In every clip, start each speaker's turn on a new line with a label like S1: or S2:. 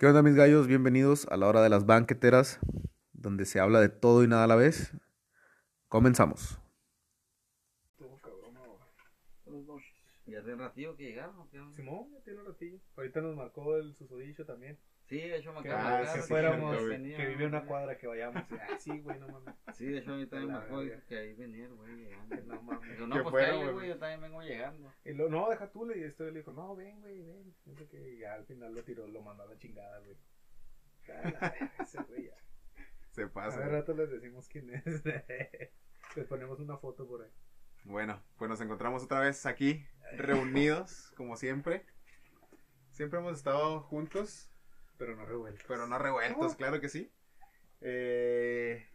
S1: ¿Qué onda mis gallos? Bienvenidos a la hora de las banqueteras, donde se habla de todo y nada a la vez. Comenzamos.
S2: ¿Ya tiene ratillo que llegaron?
S3: Simón, ya tiene un ratillo. Ahorita nos marcó el susodicho también.
S2: Sí, de hecho me
S3: Que,
S2: acaba de
S3: ah, que fuéramos,
S2: que
S3: que, vive una cuadra que vayamos. Ah, sí, güey, no mames.
S2: Sí, de hecho a mí también me dijo que ahí venía el güey llegando.
S3: No mames.
S4: Que
S2: no, pues
S4: fuera,
S2: cállate,
S4: güey.
S2: yo también vengo llegando.
S3: Y lo, no, deja tú, le y este le dijo, no, ven, güey, ven. Qué, y ya al final lo tiró, lo mandó a la chingada, güey. Ese güey ya.
S4: Se pasa.
S3: ver, rato les decimos quién es. Les ponemos una foto por ahí.
S4: Bueno, pues nos encontramos otra vez aquí, reunidos, como siempre. Siempre hemos estado juntos,
S3: Pero no revuelto.
S4: pero no revueltos, claro que sí. Eh,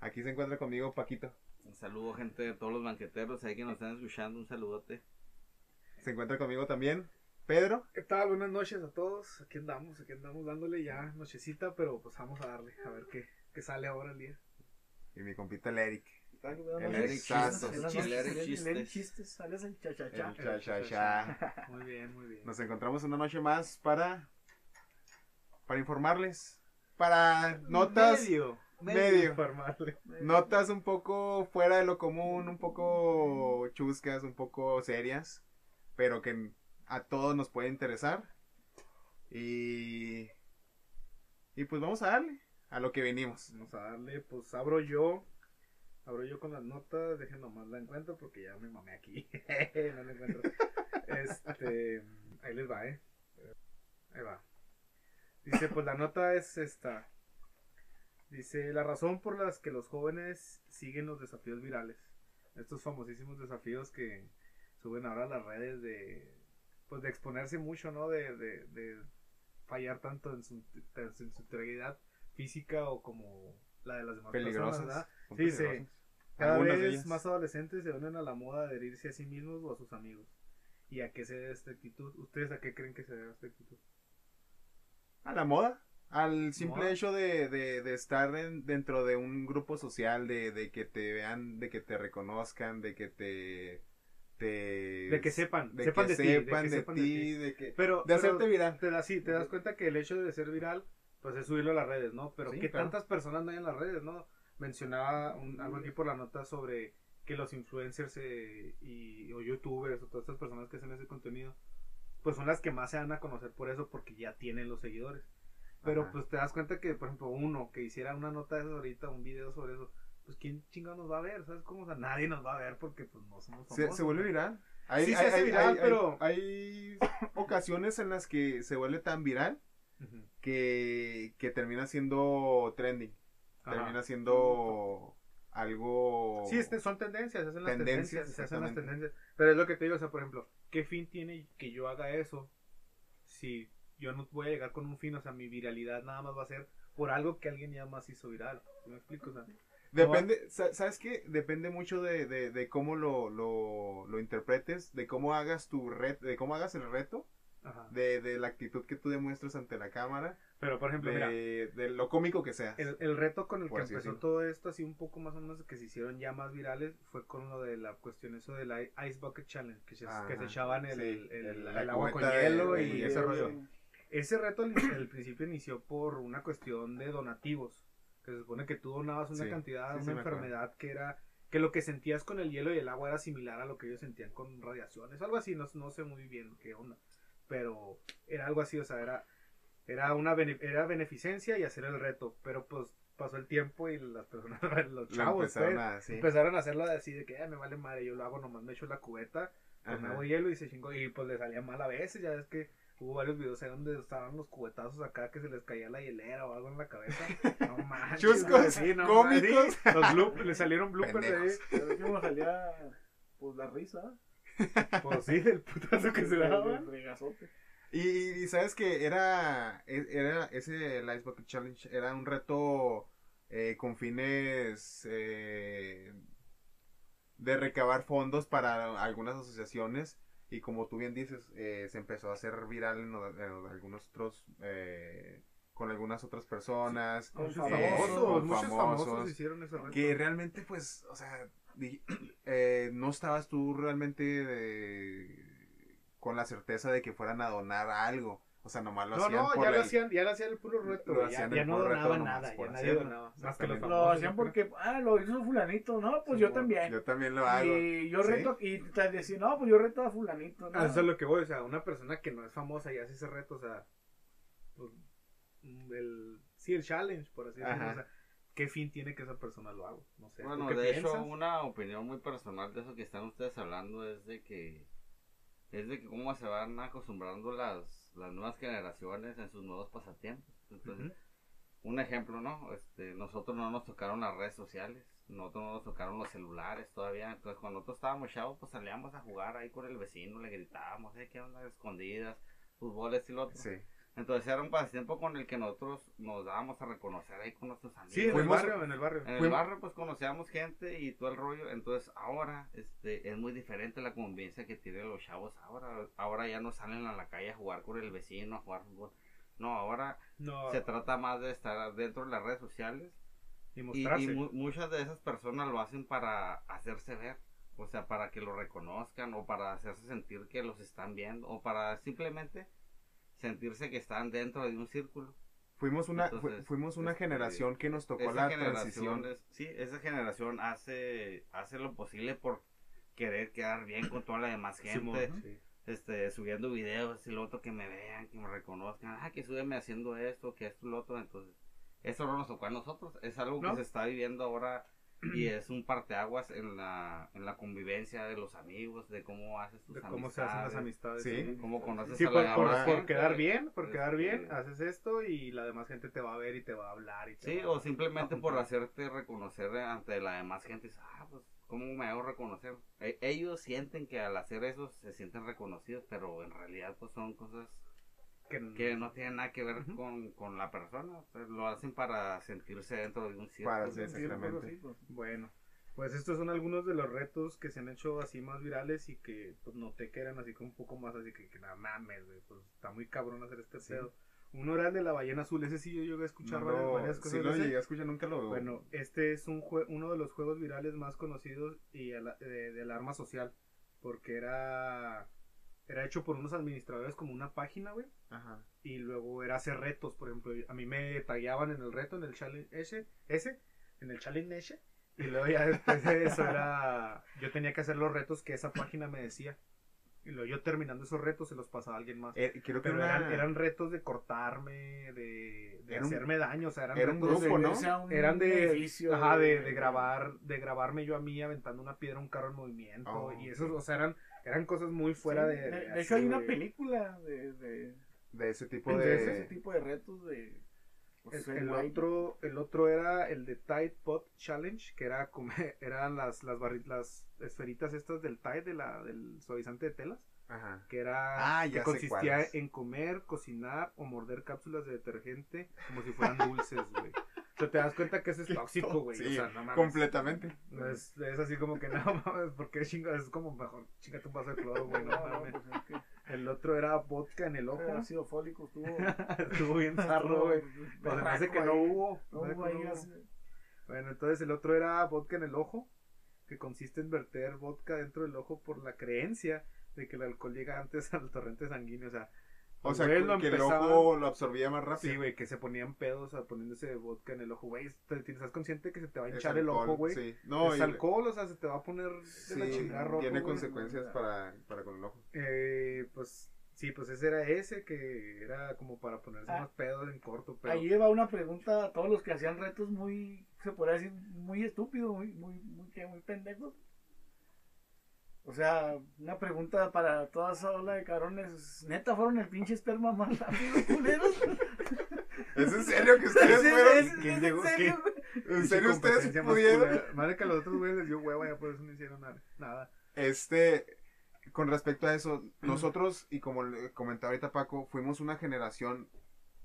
S4: aquí se encuentra conmigo Paquito.
S2: Un saludo, gente de todos los banqueteros ahí que nos están escuchando. Un saludote.
S4: Se encuentra conmigo también Pedro.
S3: ¿Qué tal? Buenas noches a todos. Aquí andamos, aquí andamos dándole ya nochecita, pero pues vamos a darle, a ver qué, qué sale ahora el día.
S4: Y mi compita el Eric.
S5: El
S4: Eric Sasso.
S2: El Eric Chistes.
S5: chistes, sales el cha-cha-cha.
S4: El cha, cha, cha.
S3: Muy bien, muy bien.
S4: Nos encontramos una noche más para, para informarles. Para notas,
S3: Medio.
S4: medio.
S3: Informarle.
S4: notas un poco fuera de lo común, un poco chuscas, un poco serias, pero que a todos nos puede interesar. Y, y pues vamos a darle a lo que venimos.
S3: Vamos a darle, pues abro yo. Abro yo con las notas, dejen nomás la encuentro porque ya me mamé aquí. no la encuentro. Este, ahí les va, eh. Ahí va. Dice, pues la nota es esta. Dice, la razón por las que los jóvenes siguen los desafíos virales. Estos famosísimos desafíos que suben ahora a las redes de, pues de exponerse mucho, ¿no? De, de, de fallar tanto en su, en su integridad física o como la de las demás personas, ¿verdad? Sí. Cada
S4: Algunas
S3: vez más adolescentes se unen a la moda de herirse a sí mismos o a sus amigos. ¿Y a qué se debe esta actitud? ¿Ustedes a qué creen que se debe esta actitud?
S4: A la moda. Al simple
S3: Moda.
S4: hecho de, de, de estar en- dentro de un grupo social, de, de que te vean, de que te reconozcan, de que te... te
S3: De que sepan,
S4: de
S3: sepan
S4: que
S3: de ti, de
S4: sepan
S3: que sepan de
S4: ti, de que...
S3: Pero,
S4: De
S3: pero
S4: hacerte viral.
S3: te das, sí, te das cuenta que el hecho de ser viral, pues es subirlo a las redes, ¿no? Pero
S4: Sí,
S3: ¿qué
S4: claro.
S3: tantas personas no hay en las redes, no? Mencionaba un- algo aquí por la nota sobre que los influencers eh, y, o youtubers o todas estas personas que hacen ese contenido, pues son las que más se dan a conocer por eso, porque ya tienen los seguidores. Pero
S4: Ajá.
S3: pues te das cuenta que, por ejemplo, uno que hiciera una nota de eso ahorita, un video sobre eso, pues quién chingado nos va a ver, ¿sabes cómo? O sea, nadie nos va a ver porque pues no somos
S4: Se,
S3: famosos.
S4: se vuelve
S3: ¿no?
S4: viral. Hay,
S3: Sí se
S4: hay-
S3: hace
S4: hay-
S3: viral,
S4: hay-
S3: pero-
S4: hay ocasiones en las que se vuelve tan viral
S3: Ujú.
S4: que, que termina siendo trending.
S3: Ajá.
S4: Termina siendo algo...
S3: Sí, este, son tendencias, se hacen las
S4: Tendencias,
S3: tendencias, se hacen las tendencias. Pero es lo que te digo, o sea, por ejemplo, ¿qué fin tiene que yo haga eso si yo no voy a llegar con un fin? O sea, mi viralidad nada más va a ser por algo que alguien ya más hizo viral. ¿Sí ¿Me explico? O sea,
S4: Depende, sa- ¿sabes qué? Depende mucho de, de, de cómo lo, lo, lo interpretes, de cómo hagas tu reto, de cómo hagas el reto,
S3: ajá.
S4: de, de la actitud que tú demuestres ante la cámara,
S3: Pero, por ejemplo, mira,
S4: de, de lo cómico que seas.
S3: el, el reto con el que empezó
S4: decirlo.
S3: todo esto, así un poco más o menos que se hicieron ya más virales, fue con lo de la cuestión eso del Ice Bucket Challenge, que se,
S4: Ajá,
S3: que se echaban el,
S4: sí,
S3: el- el-
S4: el-
S3: agua con
S4: de-
S3: hielo
S4: de-
S3: y
S4: de-
S3: ese
S4: de-
S3: rollo. Ese reto al, al principio inició por una cuestión de donativos, que se supone que tú donabas una
S4: Sí,
S3: cantidad,
S4: sí,
S3: una enfermedad que era que lo que sentías con el hielo y el agua era similar a lo que ellos sentían con radiaciones, algo así, no, no sé muy bien qué onda, pero era algo así, o sea, era era una bene- era beneficencia y hacer el reto, pero pues pasó el tiempo y las personas, los
S4: Lo
S3: chavos,
S4: empezaron
S3: pues,
S4: a- sí.
S3: empezaron a hacerlo así de que "Ah, me vale madre, yo lo hago nomás me echo la cubeta pues me hago hielo y se chingó y pues le salía mal a veces, ya ves que hubo varios videos ahí donde estaban los cubetazos acá que se les caía la hielera o algo en la cabeza. No manches.
S4: Chuscos,
S3: sí, no
S4: cómicos.
S3: los bloop- le salieron bloopers ahí.
S5: Pero me salía, pues, la risa.
S3: Pues sí, del putazo que se
S5: El
S3: daban.
S4: Y, y sabes que era, e- era ese el Ice Bucket Challenge era un reto eh, con fines eh, de recabar fondos para algunas asociaciones y como tú bien dices eh, se empezó a hacer viral en, algunos otros eh, con algunas otras personas
S5: Con
S3: Muchos
S4: Eh,
S3: famosos,
S4: con
S3: muchos famosos,
S4: famosos,
S3: hicieron ese reto.
S4: que realmente pues o sea eh, no estabas tú realmente de- con la certeza de que fueran a donar algo O sea, nomás lo
S3: No,
S4: hacían
S3: no,
S4: por
S3: ya lo
S4: el-
S3: hacían, ya lo hacían el puro reto,
S4: Lo
S3: ya,
S4: hacían
S3: ya
S4: el
S3: no donaban nada, ya nadie donaba, más que los famosos.
S5: Lo hacían porque, ah, lo hizo fulanito, no, pues yo también.
S4: Yo también lo hago.
S5: Y yo
S4: ¿Sí?
S5: reto, y te decía, no, pues yo reto a fulanito, ¿no?
S3: Ah, Eso es lo que voy, o sea, una persona que no es famosa y hace ese reto, o sea, pues, mm, el, sí, el challenge, por así decirlo, o sea, ¿qué fin tiene que esa persona lo haga? No sé, ¿tú
S2: Bueno, de
S3: piensas?
S2: hecho, una opinión muy personal de eso que están ustedes hablando es de que es de que cómo se van acostumbrando las, las nuevas generaciones en sus nuevos pasatiempos. Entonces, un ejemplo, ¿no? Este, nosotros no nos tocaron las redes sociales, nosotros no nos tocaron los celulares todavía. Entonces, cuando nosotros estábamos chavos, pues salíamos a jugar ahí con el vecino, le gritábamos, eh, qué onda, escondidas, fútbol, este y lo otro.
S4: Sí.
S2: Entonces, era un pasatiempo con el que nosotros nos dábamos a reconocer ahí con nuestros amigos.
S3: Sí, en el barrio, en el barrio.
S2: En el barrio pues conocíamos gente y todo el rollo, entonces ahora este es muy diferente la convivencia que tienen los chavos ahora, ahora ya no salen a la calle a jugar con el vecino, a jugar fútbol. No, ahora
S3: No,
S2: se trata más de estar dentro de las redes sociales
S3: y
S2: y,
S3: mostrarse.
S2: y mu- muchas de esas personas lo hacen para hacerse ver, o sea, para que lo reconozcan o para hacerse sentir que los están viendo o para simplemente sentirse que están dentro de un círculo.
S4: Fuimos una, fu- fuimos una
S2: este,
S4: generación que nos tocó la
S2: generación
S4: transición.
S2: es- sí, esa generación hace, hace lo posible por querer quedar bien con toda la demás gente,
S3: sí.
S2: este, subiendo videos y lo otro que me vean, que me reconozcan, ah, que súbeme haciendo esto, que esto, lo otro, entonces, eso no nos tocó a nosotros, es algo
S3: No.
S2: que se está viviendo ahora y es un parteaguas en la, en la convivencia de los amigos, de cómo haces tus
S3: De cómo se hacen las
S2: amistades,
S3: amistades.
S4: Sí.
S2: cómo conoces
S3: Sí,
S2: a
S3: por,
S2: la
S3: por-
S2: demás
S3: por
S2: gente,
S3: quedar bien, por quedar bien,
S2: este,
S3: haces esto y la demás gente te va a ver y te va a hablar. Y te
S2: Sí,
S3: va
S2: o simplemente por hacerte reconocer ante la demás gente. Ah, pues, ¿cómo me hago reconocer? E- ellos sienten que al hacer eso se sienten reconocidos, pero en realidad pues son cosas
S3: que,
S2: que no tienen nada que ver con, con la persona. o sea, lo hacen para sentirse dentro de un círculo.
S4: Para
S5: Sí,
S4: exactamente.
S5: sí, pues.
S3: Bueno, pues estos son algunos de los retos que se han hecho así más virales y que pues noté que eran así como un poco más así que, que nada mames, güey, pues está muy cabrón hacer este
S4: Sí.
S3: pedo. Era el de la ballena azul, ese sí yo llegué a escuchar
S4: No
S3: varias, varias
S4: sí
S3: cosas
S4: lo
S3: de
S4: llegué a escuchar, nunca lo
S3: Bueno, este es un jue- uno de los juegos virales más conocidos y el- de- del arma social, porque era era hecho por unos administradores como una página, güey,
S4: Ajá.
S3: y luego era hacer retos, por ejemplo, a mí me tallaban en el reto, en el challenge ese, ese en el challenge ese, y luego ya después de eso era, yo tenía que hacer los retos que esa página me decía, y luego yo terminando esos retos se los pasaba a alguien más.
S4: Eh, creo que
S3: Pero
S4: una-
S3: eran, eran retos de cortarme, de, de
S4: Era un-
S3: hacerme daño, o sea, eran
S4: era un
S3: retos
S4: grupo,
S3: de-
S4: ¿no?
S5: Sea un
S3: eran de,
S5: edificio,
S3: ajá, de, de grabar, de grabarme yo a mí aventando una piedra a un carro en movimiento
S4: Oh,
S3: y esos, o sea, eran, eran cosas muy fuera
S5: Sí,
S3: de,
S5: de, de hecho, hay una película de, de,
S4: de ese tipo
S5: de
S4: de...
S5: ese tipo de retos de. pues,
S3: El, otro, el otro era el de Tide Pot Challenge, que era comer, eran las, las, barri- las esferitas estas del Tide, de la, del suavizante de telas,
S4: Ajá.
S3: que era
S4: Ah,
S3: que consistía en comer, cocinar o morder cápsulas de detergente como si fueran dulces, güey. O sea, te das cuenta que eso es tóxico, güey.
S4: Sí,
S3: o sea, no mames.
S4: completamente.
S3: Es, es así como que no mames, porque chinga, es como mejor chingate un vaso de cloro, güey, no,
S5: No, no,
S3: mames.
S5: pues es que
S3: El otro era vodka en el ojo.
S5: el ácido fólico estuvo.
S3: Estuvo bien zarro, güey. Pues me hace que no hubo.
S5: No hubo ahí
S3: no Bueno, entonces el otro era vodka en el ojo, que consiste en verter vodka dentro del ojo por la creencia de que el alcohol llega antes al torrente sanguíneo. O sea,
S4: O sea,
S3: güeyes lo
S4: que el ojo lo absorbía más rápido.
S3: Sí, güey, que se ponían pedos a poniéndose vodka en el ojo, güey. ¿Estás consciente que se te va a hinchar el ojo, güey?
S4: Sí. No,
S3: es
S4: y-
S3: alcohol, o sea, se te va a poner de la chingada rojo,
S4: tiene
S3: güey.
S4: consecuencias para, para con el ojo.
S3: Eh, pues sí, pues ese era ese que era como para ponerse
S5: Ah.
S3: más pedos en corto, pero
S5: Ahí va una pregunta a todos los que hacían retos muy, se podría decir, muy estúpidos, muy, muy, muy, muy pendejos. O sea, una pregunta para toda esa ola de cabrones. ¿Neta fueron el pinche esperma más rápido, culeros?
S4: ¿Es en serio que ustedes
S5: ¿Es-
S4: fueron?
S5: es-
S3: ¿Quién
S5: es
S3: llegó?
S5: en serio?
S4: ¿En serio ustedes pudieron?
S3: Madre que a los otros güeyes les dio hueva, ya por eso no hicieron nada. nada.
S4: Este, con respecto a eso, nosotros, y como le comentaba ahorita Paco, fuimos una generación,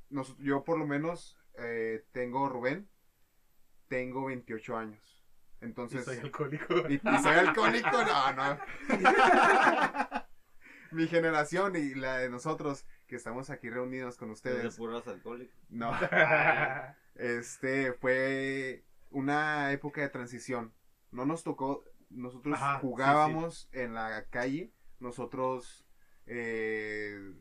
S4: nos- yo por lo menos eh, tengo Rubén, tengo 28 años.
S3: Y
S4: Entonces,
S3: soy alcohólico.
S4: y, y soy alcohólico, no, no. Mi generación y la de nosotros que estamos aquí reunidos con
S2: de
S4: ustedes,
S2: puros alcohólicos.
S4: no, este fue una época de transición. No nos tocó, nosotros
S3: Ajá, sí,
S4: jugábamos en la calle, nosotros eh,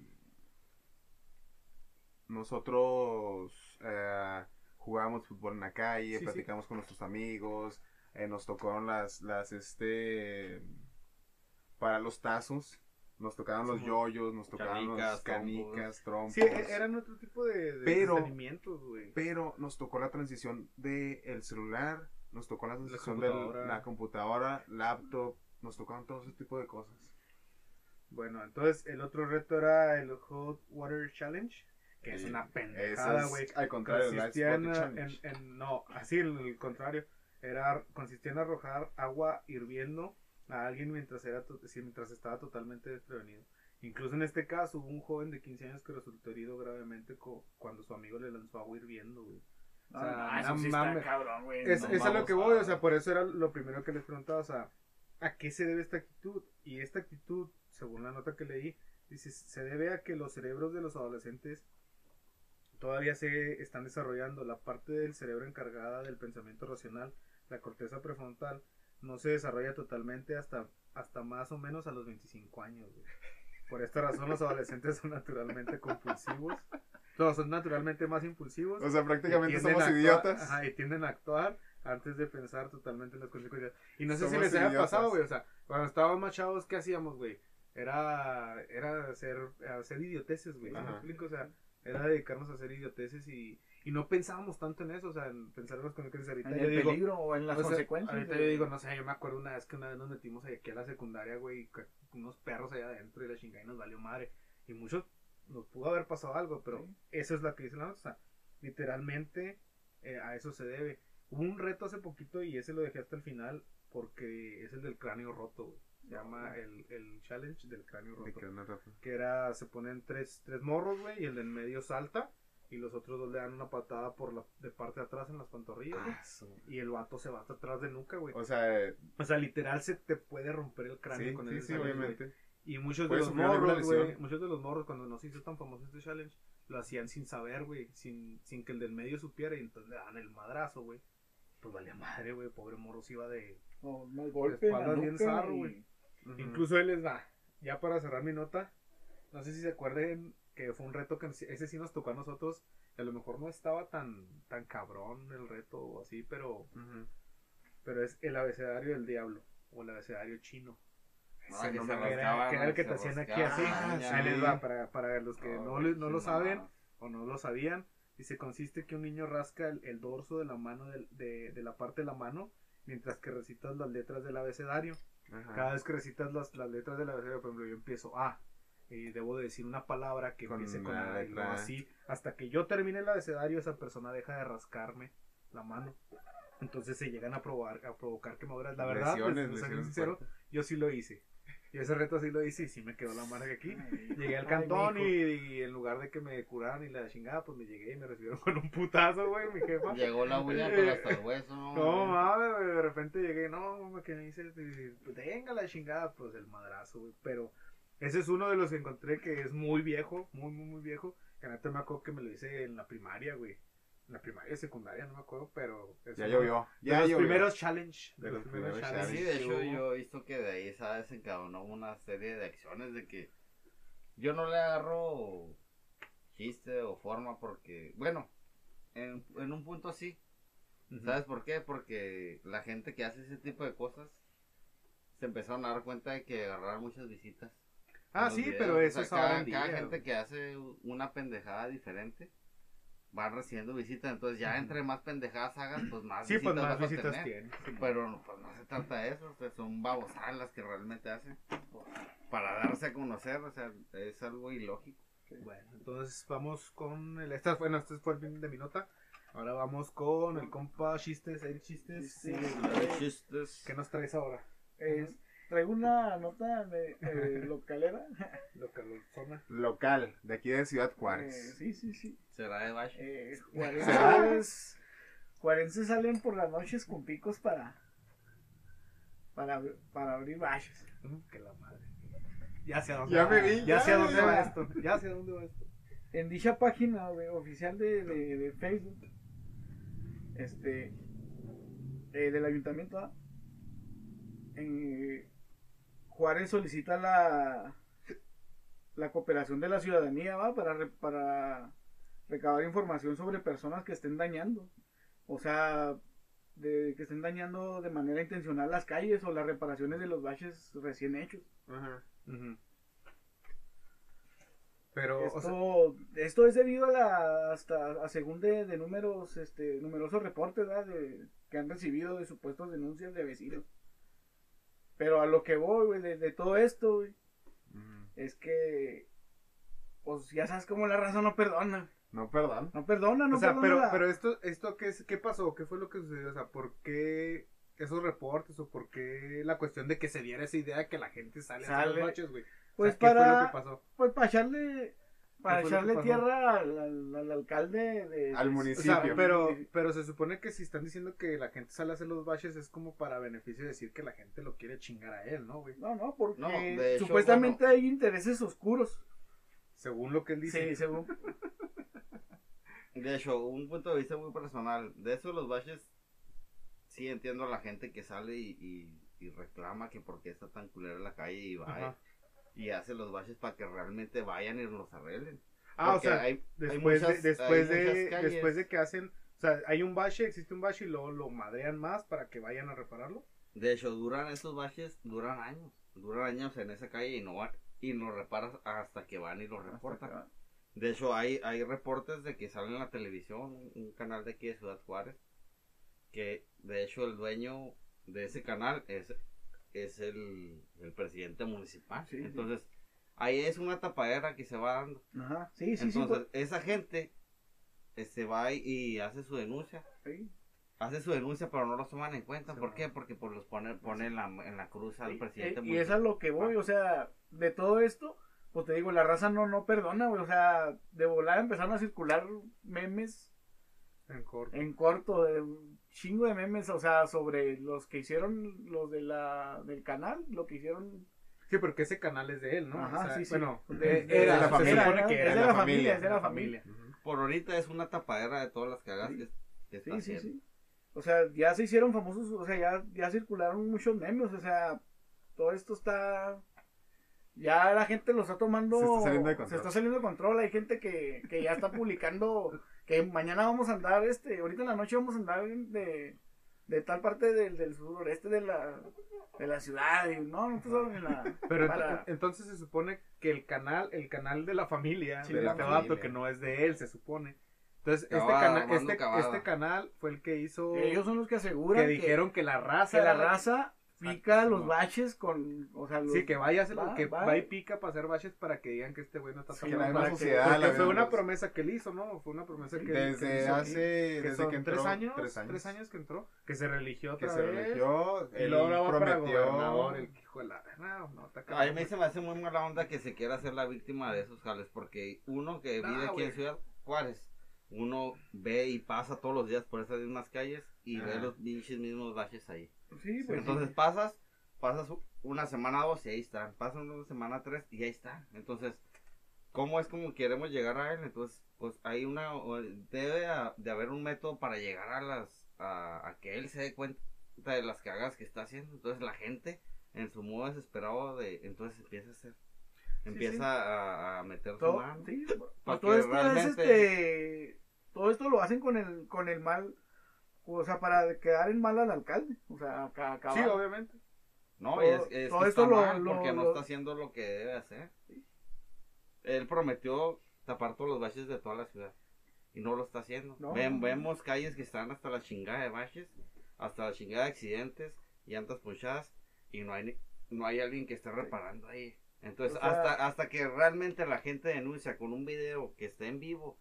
S4: nosotros eh, jugábamos fútbol en la calle,
S3: Sí, sí.
S4: platicamos con nuestros amigos, eh, nos tocaron las, las, este, para los tazos, nos tocaron los yoyos, nos tocaron los
S2: Canicas,
S4: canicas, trompos.
S3: Sí, e- eran otro tipo de, de
S4: Pero-
S3: entretenimientos, güey.
S4: Pero nos tocó la transición del el celular, nos tocó la transición de la computadora, laptop, nos tocaron todo ese tipo de cosas.
S3: Bueno, entonces el otro reto era el Hot Water Challenge, que es una pendejada,
S4: es
S3: güey.
S4: al contrario
S3: en, en, no, así el, el contrario. Era, consistía en arrojar agua hirviendo a alguien mientras era mientras estaba totalmente desprevenido. Incluso en este caso hubo un joven de 15 años que resultó herido gravemente cuando su amigo le lanzó agua hirviendo, güey. O sea,
S5: no, eso
S3: no
S5: sí está
S3: mames.
S5: cabrón, güey.
S3: Es,
S2: No
S3: es lo que voy, o sea, por eso era lo primero que les preguntaba, o sea, ¿a qué se debe esta actitud? Y esta actitud, según la nota que leí, dice, se debe a que los cerebros de los adolescentes todavía se están desarrollando. La parte del cerebro encargada del pensamiento racional, la corteza prefrontal, no se desarrolla totalmente hasta, hasta más o menos a los 25 años. güey. Por esta razón los adolescentes son naturalmente compulsivos. No, son naturalmente más impulsivos.
S4: O sea, prácticamente somos
S3: actuar-
S4: idiotas.
S3: Ajá, y tienden a actuar antes de pensar totalmente en las consecuencias. Y no sé si les haya pasado, güey. O sea, cuando estábamos más chavos, ¿qué hacíamos, güey? Era, era hacer, hacer idioteces, güey. ¿sí me explico? O sea, era dedicarnos a hacer idioteces y, y no pensábamos tanto en eso, o sea, en pensar en las consecuencias. Ahorita
S5: En
S3: yo
S5: el
S3: digo,
S5: peligro o en las
S3: o sea,
S5: consecuencias.
S3: Ahorita yo digo, no sé, yo me acuerdo una vez que una vez nos metimos aquí a la secundaria, güey, y unos perros allá adentro y la chingada y nos valió madre. Y muchos nos pudo haber pasado algo, pero
S5: Sí.
S3: eso es lo que dice la nota. O sea, literalmente eh, a eso se debe. Hubo un reto hace poquito y ese lo dejé hasta el final porque es el del cráneo roto, güey. Se llama el, el challenge del cráneo roto.
S4: Que
S3: era, se ponen tres, tres morros, güey, y el del medio salta y los otros dos le dan una patada por la de parte de atrás en las pantorrillas.
S4: Ah,
S3: Y el vato se va hasta atrás de nuca, güey.
S4: O sea, eh,
S3: O sea, literal se te puede romper el cráneo
S4: sí,
S3: con
S4: sí,
S3: ese
S4: sí,
S3: challenge,
S4: obviamente.
S3: Y muchos de los morros, güey, muchos de los morros cuando no se hizo tan famoso este challenge, lo hacían sin saber, güey, sin, sin que el del medio supiera y entonces le dan el madrazo, güey. Pues valía madre, güey, pobre morro se iba de...
S5: O más golpe en la
S3: espaldas bien zarro,
S5: y-
S3: güey. Incluso él les va, ya para cerrar mi nota, no sé si se acuerden que fue un reto que ese sí nos tocó a nosotros, a lo mejor no estaba tan, tan cabrón el reto o así, pero, pero es el abecedario del diablo, o el abecedario chino. Ese no me- que era,
S2: rascaban,
S3: que era el que te hacían aquí así. Ahí les va, para, para los que no, le- no lo saben o no lo sabían. Dice, consiste que un niño rasca el, el dorso de la mano de, de la parte de la mano mientras que recitas las letras del abecedario.
S4: Ajá.
S3: Cada vez que recitas las, las letras del abecedario, por ejemplo, yo empiezo A y debo de decir una palabra que
S4: Con
S3: empiece con
S4: la
S3: y así. Hasta que yo termine el abecedario, esa persona deja de rascarme la mano. Entonces se llegan a provocar, a provocar quemaduras. La verdad, pues,
S4: Lesiones,
S3: les soy
S4: lesiones
S3: sincero, yo sí lo hice. Y ese reto sí lo hice y sí me quedó la marca aquí.
S5: Ay,
S3: Llegué al cantón y, y en lugar de que me curaran y la chingada, pues me llegué y me recibieron con un putazo, güey, mi jefa.
S2: Llegó la uña con hasta el hueso.
S3: No mames, güey, de repente llegué, no, mames, que me dices, pues venga la chingada, pues el madrazo, güey. Pero ese es uno de los que encontré que es muy viejo, muy, muy, muy viejo. Que neta me acuerdo que me lo hice en la primaria, güey. En la primaria, secundaria, no me acuerdo, pero.
S4: Ya
S3: uno
S4: llovió.
S3: De
S4: Ya
S3: los
S4: llovió.
S3: primeros challenge. De,
S4: De
S3: los,
S4: los
S3: primeros,
S4: primeros
S3: challenge.
S2: Sí, de hecho yo he visto que de ahí se ha desencadenado una serie de acciones de que yo no le agarro chiste o forma porque, bueno, en, en un punto sí. ¿Sabes por qué? Porque la gente que hace ese tipo de cosas se empezaron a dar cuenta de que agarrar muchas visitas.
S3: Ah, sí,
S2: videos.
S3: pero
S2: O
S3: eso
S2: sea,
S3: es
S2: cada,
S3: ahora en
S2: cada
S3: día,
S2: gente que hace una pendejada diferente va recibiendo visitas. Entonces ya entre más pendejadas hagas, pues más
S3: Sí,
S2: visitas
S3: pues más
S2: vas a
S3: visitas
S2: tener.
S3: tiene. sí.
S2: Pero pues, no se trata de eso, o sea, son babosadas las que realmente hacen para darse a conocer, o sea, es algo ilógico.
S3: Bueno, entonces vamos con el. Esta, bueno, este fue el fin de mi nota. Ahora vamos con el compa Chistes, el Chistes.
S5: Sí,
S2: chistes.
S3: ¿Qué nos traes ahora?
S5: Es- traigo una nota de, eh, localera.
S3: Lo que lo zona.
S4: Local, de aquí de Ciudad
S5: Eh,
S4: Juárez.
S5: sí, sí, sí.
S2: ¿Será de Bash?
S5: Eh, juarenses, juarenses salen por las noches con picos para para, para abrir baches.
S3: Mm, Que la madre. Ya sé a dónde
S4: Ya
S3: va.
S4: me vi,
S3: Ya
S4: ya,
S3: sé a dónde va esto. Ya sé a dónde va esto.
S5: En dicha página oficial de, de- de Facebook, este, eh, del ayuntamiento, ¿ah? en, Juárez solicita la la cooperación de la ciudadanía ¿va? para re- para recabar información sobre personas que estén dañando. O sea, de que estén dañando de manera intencional las calles o las reparaciones de los baches recién hechos.
S4: Ajá.
S3: Pero, o sea,
S5: Esto, esto es debido a la hasta a según de, de números este numerosos reportes ¿verdad? de, que han recibido de supuestas denuncias de vecinos. Pero a lo que voy, güey, de, de todo esto, güey, es que pues ya sabes cómo la raza no perdona.
S4: No, perdón.
S5: No perdona, no
S3: o sea,
S5: perdona
S3: pero,
S5: la-
S3: pero esto, esto qué, es- ¿qué pasó? ¿Qué fue lo que sucedió? O sea, ¿por qué esos reportes o por qué la cuestión de que se diera esa idea de que la gente sale, a
S5: Sale.
S3: los baches, güey? O
S5: pues
S3: sea, ¿qué fue lo
S5: para
S3: que pasó?
S5: pues para echarle para
S3: ¿Qué fue lo que
S5: echarle tierra al, al- al alcalde de,
S4: Al
S3: O
S4: municipio.
S3: sea, pero, pero se supone que si están diciendo que la gente sale a hacer los baches es como para beneficio de decir que la gente lo quiere chingar a él, ¿no, güey?
S5: No, no, porque
S2: No, de hecho,
S5: supuestamente
S2: bueno.
S5: hay intereses oscuros.
S3: Según lo que él dice.
S5: Sí, según
S2: De hecho, un punto de vista muy personal. De eso los baches, sí entiendo a la gente que sale y, y, y reclama que por qué está tan culera la calle y va. Y hace los baches para que realmente vayan y los arreglen.
S3: Ah, o sea,
S2: hay- hay
S3: después,
S2: muchas-
S3: de, después,
S2: hay
S3: de,
S2: calles.
S3: después de que hacen, o sea, hay un bache, existe un bache y luego lo madrean más para que vayan a repararlo.
S2: De hecho, duran esos baches, duran años. Duran años en esa calle y no van y los reparas hasta que van y los reportan. De hecho, hay, hay reportes de que sale en la televisión, un, un canal de aquí de Ciudad Juárez, que de hecho el dueño de ese canal es, es el, el presidente municipal.
S5: Sí, sí.
S2: Entonces, ahí es una tapadera que se va dando.
S5: Ajá, sí, sí, sí,
S2: Entonces, esa gente eh, se va y, y hace su denuncia.
S5: pues, sí.
S2: Hace su denuncia, pero no los toman en cuenta. ¿Por qué? Porque pues, los pone, pone en, la, en la cruz al presidente
S5: y, y es a lo que voy, o sea, de todo esto, pues te digo, la raza no, no perdona, güey, o sea, de volada empezaron a circular memes
S3: En corto.
S5: en corto, de un chingo de memes, o sea, sobre los que hicieron los de la, del canal, lo que hicieron,
S3: Sí, porque ese canal es de él, ¿no?
S5: Ajá,
S3: O sea,
S5: sí, sí.
S3: Bueno,
S5: De- de
S3: era,
S4: la
S3: se
S4: familia.
S3: supone que
S5: es
S3: era
S5: de
S3: la
S5: la
S3: familia.
S5: familia, es de la familia.
S2: Por ahorita es una tapadera de todas las cagadas
S5: Sí.
S2: que, que está
S5: Sí, sí,
S2: haciendo.
S5: sí. O sea, ya se hicieron famosos, o sea, ya, ya circularon muchos memes, o sea, todo esto está... Ya la gente lo está tomando...
S4: Se está saliendo de control.
S5: se está saliendo de control. Hay gente que, que ya está publicando que mañana vamos a andar, este, ahorita en la noche vamos a andar de, de tal parte del, del sureste de la, de la ciudad. Y, no, no, pues, en la...
S3: Pero ent- entonces se supone que el canal, el canal de la familia,
S5: Sí,
S3: de
S5: la
S3: este
S4: familia.
S3: vato que no es de él, se supone. Entonces, este, cana- este, este canal fue el que hizo
S5: ellos son los que aseguran
S3: que dijeron que la raza
S5: que la raza pica los
S3: no.
S5: baches con, o sea, los-
S3: Sí, que vaya a hacer-
S5: Va,
S3: que
S5: va.
S3: va y pica para hacer baches para que digan que este güey no está
S5: Sí,
S4: la
S3: que-
S4: sociedad,
S3: porque
S4: la
S3: fue una
S4: cosa.
S3: promesa que él hizo, ¿no? Fue una promesa que que
S4: Desde
S3: hizo,
S4: hace,
S3: que
S4: desde que entró,
S3: tres años,
S4: tres años,
S3: que entró, que se religió
S4: que
S3: otra
S4: se
S3: vez,
S4: religió,
S3: y luego ahora va para
S4: prometió,
S3: gobernador, el hijo de la, no, no, está
S2: A
S3: cabrón,
S2: mí me se me hace muy mala onda que se quiera hacer la víctima de esos jales, porque uno que vive aquí en Ciudad Juárez, uno ve y pasa todos los días por esas mismas calles y ve los pinches mismos baches ahí.
S5: Sí, pues,
S2: Entonces pasas, pasas una semana dos y ahí están, pasas una semana tres y ahí están. Entonces, ¿cómo es como queremos llegar a él? Entonces, pues hay una, debe de haber un método para llegar a las, a, a que él se dé cuenta de las cagas que está haciendo. Entonces la gente, en su modo desesperado de, entonces empieza a hacer, empieza
S5: sí.
S2: A, a meter su
S5: todo,
S2: mano.
S5: sí, pues todo esto es este todo esto lo hacen con el con el mal o sea para quedar en mal al alcalde o sea acá acabar.
S3: Sí, obviamente.
S2: No,
S5: Todo-
S2: y es, es
S5: todo
S2: que
S5: esto
S2: está mal
S5: lo-
S2: porque no
S5: lo-
S2: está haciendo lo que debe hacer. Él prometió tapar todos los baches de toda la ciudad y no lo está haciendo.
S5: No.
S2: Ven- vemos calles que están hasta la chingada de baches, hasta la chingada de accidentes, llantas ponchadas y no hay ni- no hay alguien que esté reparando ahí. Entonces,
S5: O sea-
S2: hasta hasta que realmente la gente denuncia con un video que esté en vivo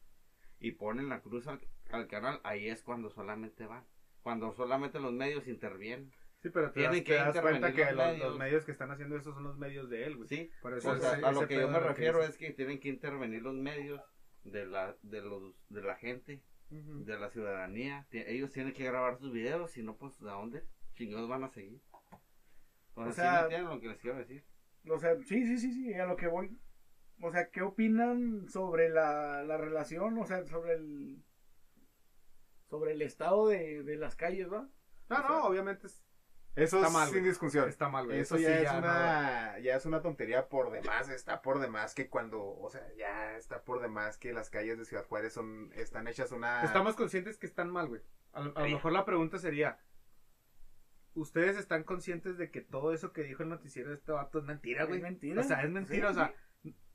S2: y ponen la cruz al, al canal, ahí es cuando solamente van. Cuando solamente los medios intervienen.
S3: Sí, pero te
S2: Tienen
S3: das,
S2: que
S3: te das cuenta que
S2: los medios.
S3: los medios que están haciendo eso son los medios de él, güey.
S2: Sí,
S3: Por
S2: O
S3: eso
S2: sea,
S3: ese-
S2: a lo que yo me refiero es que tienen que intervenir los medios de la de los de la gente, de la ciudadanía. Ellos tienen que grabar sus videos, si no pues ¿a dónde chingados van a seguir? O sea,
S5: O
S2: ¿sí
S5: sea,
S2: entienden lo que les quiero decir.
S5: O sea, sí, sí, sí, sí, a lo que voy. O sea, ¿qué opinan sobre la, la relación? O sea, sobre el sobre el estado de, de las calles, ¿va?
S3: No,
S5: o sea-
S3: no, obviamente es,
S4: Eso
S3: Está
S4: es
S3: mal,
S4: sin
S3: güey.
S4: discusión.
S3: Está mal, güey.
S4: Eso,
S3: Eso
S4: ya,
S3: sí
S4: es
S3: ya no,
S4: una, ya es una tontería por demás, está por demás que cuando, o sea, ya está por demás que las calles de Ciudad Juárez son, están hechas una...
S3: Estamos conscientes que están mal, güey. A, lo- a lo mejor la pregunta sería: ¿Ustedes están conscientes de que todo eso que dijo el noticiero de este vato es mentira,
S5: Es
S3: güey?
S5: mentira.
S3: O sea, es mentira,
S5: Sí,
S3: o sea,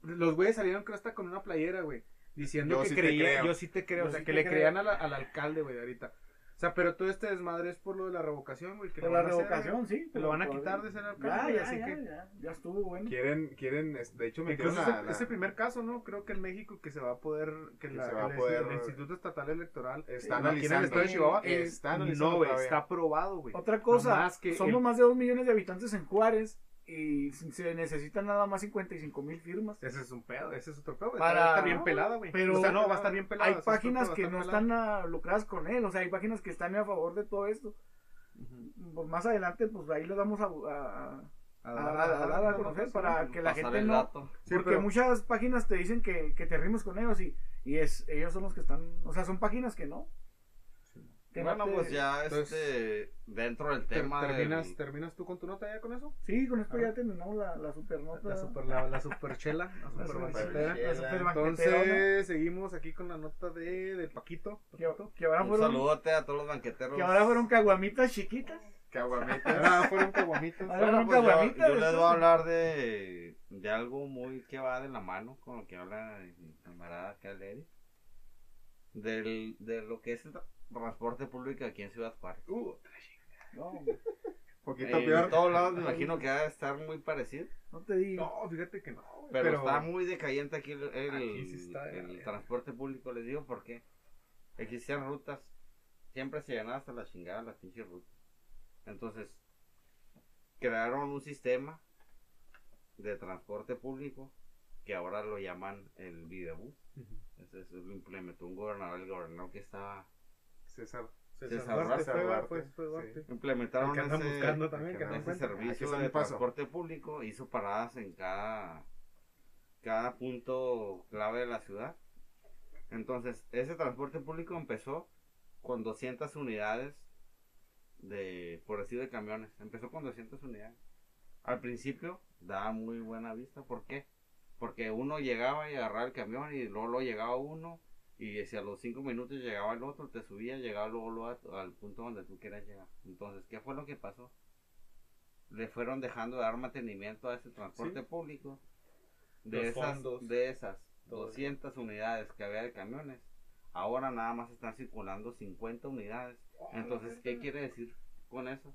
S3: los güeyes salieron creo hasta con una playera, güey. Diciendo
S4: Yo
S3: que
S4: sí
S3: creía, yo sí te creo,
S5: Yo
S3: o sea,
S5: sí
S3: que le
S5: creo.
S3: creían a la- al alcalde, güey, ahorita. O sea, pero todo este desmadre es por lo de la revocación, güey. que
S5: Por la
S3: hacer,
S5: revocación, sí.
S3: Te lo van a quitar de ser alcalde,
S5: ya,
S3: así
S5: ya,
S3: que-
S5: ya, ya estuvo bueno.
S4: Quieren, quieren, de hecho me
S3: Incluso
S4: la,
S3: es el,
S4: la-
S3: es el primer caso, ¿no? Creo que en México que se va a poder, que,
S4: Que
S3: la-
S4: se va a
S3: el,
S4: poder-
S3: el Instituto Estatal Electoral
S4: está
S3: aquí en el
S4: analizando.
S3: estado de Chihuahua,
S4: Está
S3: eh,
S4: analizando
S3: no, está aprobado, güey.
S5: Otra cosa,
S3: que
S5: somos
S3: el-
S5: más de 2 millones de habitantes en Juárez y se necesitan nada más 55 mil firmas.
S3: Ese es un pedo, ese es otro pedo.
S5: Para-
S3: Va a estar bien pelada, güey.
S5: Pero
S3: o sea, no, va a estar bien pelada.
S5: hay páginas
S3: pedo,
S5: que no
S3: pelada.
S5: están lucradas con él, o sea, hay páginas que están a favor de todo esto. Pues más adelante, pues ahí les vamos a, a-
S3: A
S5: a-
S3: dar-
S5: a- a dar a
S3: dar
S5: conocer para que la
S2: Pasar
S5: gente no...
S3: Sí,
S5: porque
S3: pero-
S5: muchas páginas te dicen que, que te rimes con ellos y, y es ellos son los que están... O sea, son páginas que no.
S2: Bueno, pues ya
S3: Entonces,
S2: este, dentro del
S3: Ter-
S2: tema
S3: terminas,
S2: del-
S3: ¿Terminas tú con tu nota ya con eso?
S5: Sí, con esto
S3: Ah.
S5: ya terminamos la, la super nota.
S3: La super, la, la super chela. La
S5: La
S3: super banquetera.
S5: la super
S3: Entonces, seguimos aquí con la nota de, de Paquito.
S5: que, que ahora
S2: Un
S5: fueron,
S2: saludote a todos los banqueteros.
S5: que ahora furon caguamitas chiquitas.
S4: Caguamitas.
S3: Ahora fueron caguamitas.
S5: Ahora
S2: Bueno,
S5: fueron
S2: pues yo,
S5: caguamitas.
S2: yo les voy a hablar de, de algo muy que va de la mano con lo que habla mi camarada acá, Leri. Del, de lo que es el tra- transporte público aquí en Ciudad Juárez.
S3: Uh,
S5: No,
S4: Poquito
S2: En
S4: peor.
S2: todos lados me imagino que va a estar muy parecido.
S5: no te digo.
S3: no, fíjate que no.
S2: Pero, está muy decayente aquí el, el-
S3: Aquí sí está de la
S2: el
S3: verga.
S2: transporte público, les digo, porque existían rutas, siempre se llenaban hasta la chingada las pinches rutas. Entonces, crearon un sistema de transporte público que ahora lo llaman el videobús.
S3: Ujú.
S2: Ese, ese lo implementó un gobernador, el gobernador que estaba...
S4: César.
S3: César
S2: César
S3: Duarte,
S4: sí.
S2: Implementaron ese-
S3: buscando también, que
S4: ese
S2: servicio de
S4: paso.
S2: transporte público hizo paradas en cada cada punto clave de la ciudad. Entonces, ese transporte público empezó con 200 unidades de, por decir, de camiones. Empezó con 200 unidades. Al principio daba muy buena vista. ¿Por qué? Porque uno llegaba y agarraba el camión y luego, luego llegaba uno y si a los 5 minutos llegaba el otro, te subía, llegaba luego, al punto donde tú quieras llegar. Entonces, ¿qué fue lo que pasó? Le fueron dejando de dar mantenimiento a ese transporte
S3: Sí.
S2: público. De
S3: Los
S2: esas,
S3: fondos.
S2: de esas
S3: Todo
S2: 200 unidades que había de camiones, ahora nada más están circulando 50 unidades. Entonces, ¿qué quiere decir con eso?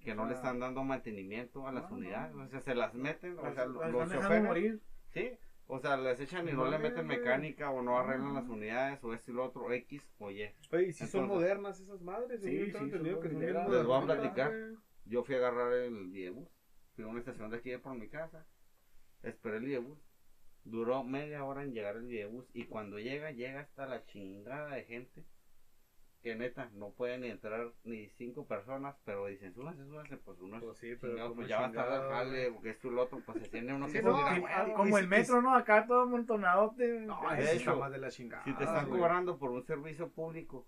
S2: Que no le están dando mantenimiento a las
S5: No,
S2: unidades,
S5: no.
S2: o sea, se las meten, o sea, los choferes,
S5: morir.
S2: Sí, o sea, les echan y no,
S3: No
S2: le meten mecánica o no arreglan las unidades o esto y lo otro, X o Y.
S3: Oye, y si son modernas esas madres,
S5: Sí, sí,
S3: tengo
S5: son
S3: entendido que son bien
S5: modernas.
S2: Les voy a platicar. Yo fui a agarrar el Diebus, fui a una estación de aquí por mi casa, esperé el Diebus, duró media hora en llegar el Diebus y cuando llega, llega hasta la chingada de gente que neta no pueden entrar ni cinco personas, pero dicen, súbanse, súbanse, pues uno
S3: Pues sí,
S2: es
S3: pero
S2: chingado,
S3: como
S2: pues ya va a estar jale,
S3: güey.
S2: porque esto y lo otro, pues se tiene uno
S3: Sí, no,
S2: huevo.
S5: Como el metro, ¿no? Acá todo amontonado. Te...
S3: No,
S2: De hecho,
S3: más de la chingada.
S2: Si te están
S3: güey.
S2: cobrando por un servicio público,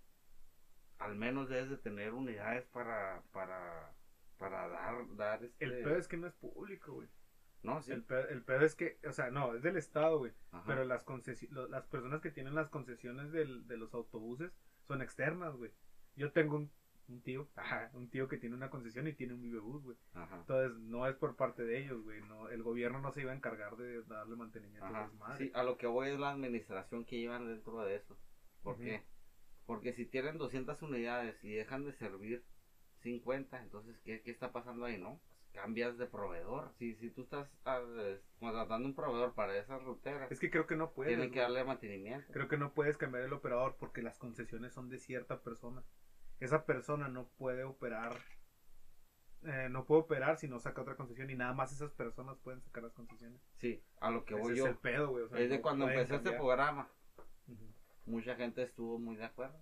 S2: al menos debes de tener unidades para, para, para dar, dar este...
S3: El pedo es que no es público, güey.
S2: No, sí.
S3: El pedo, el pedo es que, o sea, no, es del Estado, güey.
S2: Ajá.
S3: Pero las, concesi- lo- las personas que tienen las concesiones del- de los autobuses son externas, güey. Yo tengo un, un tío, ajá, un tío que tiene una concesión y tiene un Vivebus, güey. Entonces, no es por parte de ellos, güey. No, el gobierno no se iba a encargar de darle mantenimiento a
S2: Ajá.
S3: esas madres.
S2: Sí, a lo que voy es la administración que llevan dentro de eso. ¿Por qué? Porque si tienen 200 unidades y dejan de servir 50, entonces, ¿qué, qué está pasando ahí, no? Cambias de proveedor. Si, si tú estás eh, contratando un proveedor para esas ruteras,
S3: Es que creo que no puedes.
S2: tienen que darle mantenimiento.
S3: Creo que no puedes cambiar el operador porque las concesiones son de cierta persona. Esa persona no puede operar. eh, no puede operar si no saca otra concesión y nada más esas personas pueden sacar las concesiones.
S2: Sí, a lo que
S3: Ese
S2: voy
S3: es
S2: yo.
S3: el pedo, güey. o sea,
S2: es de
S3: no
S2: cuando empezó este programa, mucha gente estuvo muy de acuerdo.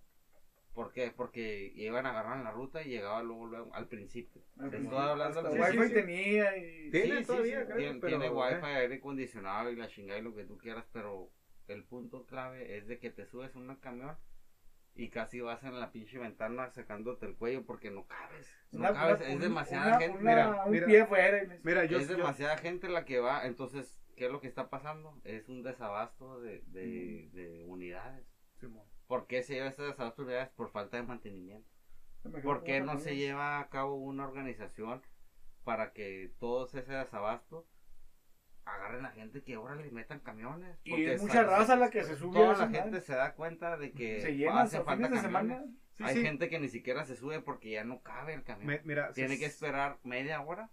S2: ¿Por qué? Porque iban a agarrar la ruta y llegaba luego, luego al principio.
S5: Al principio.
S2: estoy hablando
S3: Hasta
S5: Wi-Fi
S3: sí,
S2: principio.
S3: sí.
S5: tenía y...
S3: Tiene
S2: Sí,
S3: todavía,
S2: sí,
S3: creo,
S2: tiene,
S3: pero,
S2: tiene wifi,
S3: eh.
S2: aire acondicionado y la chingada y lo que tú quieras, pero el punto clave es de que te subes a un camión y casi vas en la pinche ventana sacándote el cuello porque no cabes. No
S5: Una-
S2: cabes,
S5: una-
S2: es demasiada
S5: una-
S2: gente.
S5: una-
S3: Mira,
S5: un
S3: mira.
S5: pie fuera. les-
S3: Mira, yo,
S2: es
S3: yo-
S2: demasiada gente la que va, entonces, ¿qué es lo que está pasando? Es un desabasto de, de, de unidades.
S3: Simón.
S2: ¿Por qué se lleva este desabasto de unidades? Por falta de mantenimiento. ¿Por qué no se lleva a cabo una organización para que todos ese desabasto agarren a gente que ahora le metan camiones?
S5: Y es mucha raza la que se sube
S2: Toda la gente se da cuenta de que
S5: se llena
S2: hace falta
S5: de
S2: camiones.
S5: semana.
S3: Sí,
S2: Hay
S3: sí.
S2: gente que ni siquiera se sube porque ya no cabe el camión.
S3: Me- mira,
S2: Tiene
S3: se-
S2: que esperar media hora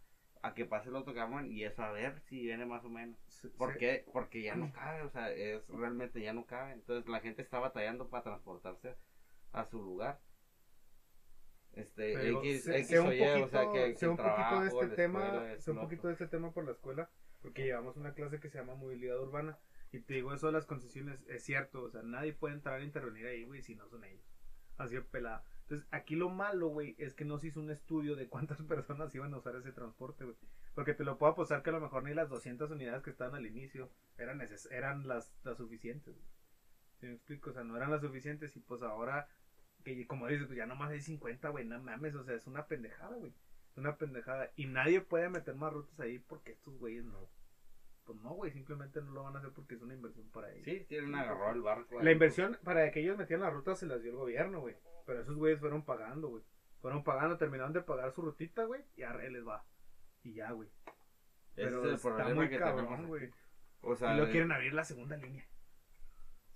S2: a que pase el otro camión y eso a ver si viene más o menos.
S3: se-
S2: ¿Por
S3: se-
S2: qué? Porque ya no cabe, o sea, es realmente ya no cabe. Entonces la gente está batallando para transportarse a su lugar. Este,
S3: Pero
S2: X,
S3: sé-
S2: X o
S3: un
S2: Y,
S3: poquito,
S2: o sea, que, que el
S3: un poquito
S2: trabajo,
S3: de este tema, sé un poquito de este tema por la escuela, porque llevamos una clase que se llama movilidad urbana y te digo eso de las concesiones es cierto, o sea, nadie puede entrar a intervenir ahí, güey, si no son ellos. Así de pelada. Entonces, aquí lo malo, güey, es que no se hizo un estudio de cuántas personas iban a usar ese transporte, güey. Porque te lo puedo apostar que a lo mejor ni las 200 unidades que estaban al inicio eran, neces- eran las, las suficientes, güey. ¿Sí me explico? O sea, no eran las suficientes y pues ahora, que como dices, pues ya nomás hay 50, güey, no mames, o sea, es una pendejada, güey. Es una pendejada. Y nadie puede meter más rutas ahí porque estos güeyes no. Pues no, güey, simplemente no lo van a hacer porque es una inversión para ellos.
S2: Sí, tienen agarrado el barco.
S3: La inversión para que ellos metieran las rutas se las dio el gobierno, güey. Pero esos güeyes fueron pagando, güey. Fueron pagando, terminaron de pagar su rutita, güey, y ahí les va. Y ya, güey.
S2: Ese
S3: Pero
S2: es el
S3: está
S2: problema
S3: muy
S2: que
S3: cabrón,
S2: tenemos
S3: güey.
S2: O sea,
S3: Y lo
S2: de-
S3: quieren abrir la segunda línea.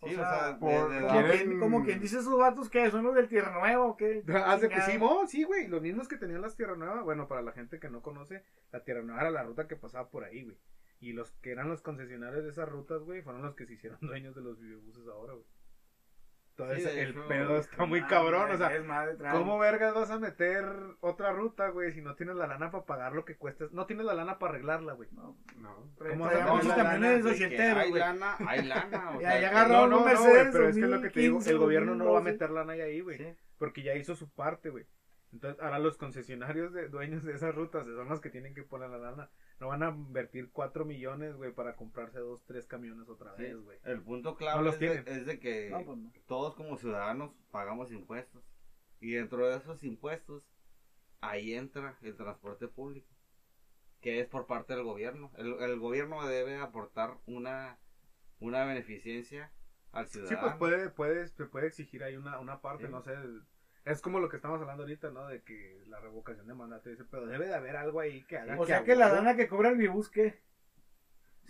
S2: Sí,
S5: O
S2: o
S5: sea,
S2: sea,
S4: por-
S2: de- de-
S5: Como,
S4: ¿Quieren-
S5: quien, como quien dice esos vatos que son los del Tierra Nueva o qué.
S3: Hace que sí, sí, güey. Los mismos que tenían las Tierra Nueva. Bueno, para la gente que no conoce, la Tierra Nueva era la ruta que pasaba por ahí, güey. Y los que eran los concesionarios de esas rutas, güey, fueron los que se hicieron dueños de los videobuses ahora, güey. Entonces,
S2: Sí,
S3: el pedo está muy cabrón, o sea,
S5: madre.
S3: ¿Cómo vergas vas a meter otra ruta, güey, si no tienes la lana para pagar lo que cuesta? No tienes la lana para arreglarla, güey.
S5: No,
S4: No.
S3: ¿Cómo
S5: traía
S3: vas a
S5: muchos camiones
S2: de Hay
S5: güey.
S2: lana, hay lana. o
S5: Ya-
S2: sea,
S5: ya agarraron
S3: No, no,
S5: un
S3: no,
S5: Mercedes
S3: güey, pero es que es lo que te digo,
S5: 2015,
S3: el gobierno no va a
S5: 2012.
S3: meter lana ahí, güey,
S2: Sí.
S3: porque ya hizo su parte, güey. Entonces, ahora los concesionarios de dueños de esas rutas son los que tienen que poner la lana. No van a invertir 4 millones, güey, para comprarse dos, tres camiones otra
S2: Sí,
S3: vez, güey.
S2: El punto clave
S3: No
S2: es, de,
S3: tienen.
S2: es de que
S5: No, pues no.
S2: todos como ciudadanos pagamos impuestos. Y dentro de esos impuestos, ahí entra el transporte público, que es por parte del gobierno. El, el gobierno debe aportar una, una beneficencia al
S3: Sí,
S2: ciudadano.
S3: pues puede, puede, puede exigir ahí una, una parte,
S2: Sí.
S3: no sé. Es como lo que estamos hablando ahorita, ¿no? De que la revocación de mandato ese, pero debe de haber algo ahí que haga
S5: O sea que la lana que cobra el Bibus, ¿qué?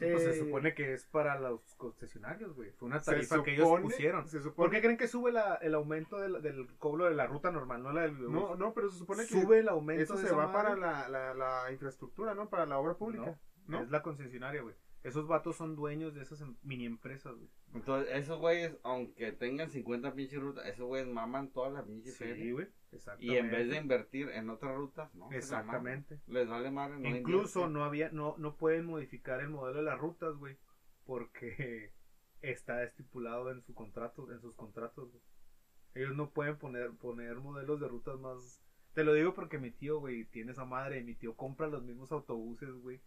S3: Pues se supone que es para los concesionarios, güey. Fue una tarifa que ellos pusieron.
S4: Se
S3: ¿Por qué creen que sube la, el aumento del, del cobro de la ruta normal, no la del videobús?
S4: no, no, pero se supone que
S3: sube el aumento
S4: eso se va
S3: madre.
S4: para la, la, la infraestructura, ¿no? Para la obra pública.
S3: No,
S4: ¿no?
S3: Es la concesionaria, güey. Esos vatos son dueños de esas em- mini empresas, güey.
S2: Entonces, esos güeyes, aunque tengan 50 pinches rutas, esos güeyes maman todas las pinches
S3: Sí, güey.
S2: Y en vez de invertir en otras rutas, no.
S3: Exactamente.
S2: Les vale madre, no
S3: Incluso no había, no, no pueden modificar el modelo de las rutas, güey, porque está estipulado en su contrato, en sus contratos, güey. Ellos no pueden poner, poner modelos de rutas más. Te lo digo porque mi tío, güey, tiene esa madre, y mi tío compra los mismos autobuses, güey.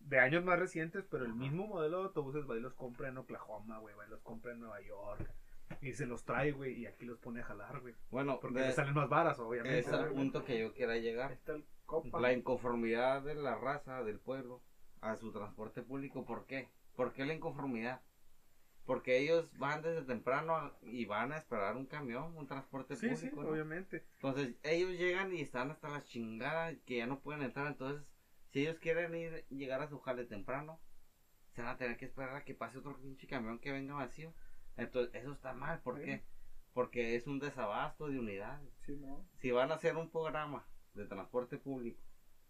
S3: De años más recientes, pero el mismo modelo de autobuses va y los compra en Oklahoma, güey, va y los compra en Nueva York. Y se los trae, güey, y aquí los pone a jalar, güey.
S2: Bueno,
S3: Porque
S2: de-
S3: le salen más varas, obviamente.
S2: es al punto que yo quiera llegar.
S5: Ahí está el copa.
S2: La inconformidad de la raza, del pueblo, a su transporte público. ¿Por qué? ¿Por qué la inconformidad? Porque ellos van desde temprano y van a esperar un camión, un transporte
S3: Sí,
S2: público.
S3: sí,
S2: ¿no?
S3: obviamente.
S2: Entonces, ellos llegan y están hasta las chingadas que ya no pueden entrar. Entonces, si ellos quieren ir, llegar a su jale temprano, se van a tener que esperar a que pase otro pinche camión que venga vacío. Entonces, eso está mal. ¿Por
S5: Sí.
S2: qué? Porque es un desabasto de unidades
S5: Sí, ¿no?
S2: si van a hacer un programa de transporte público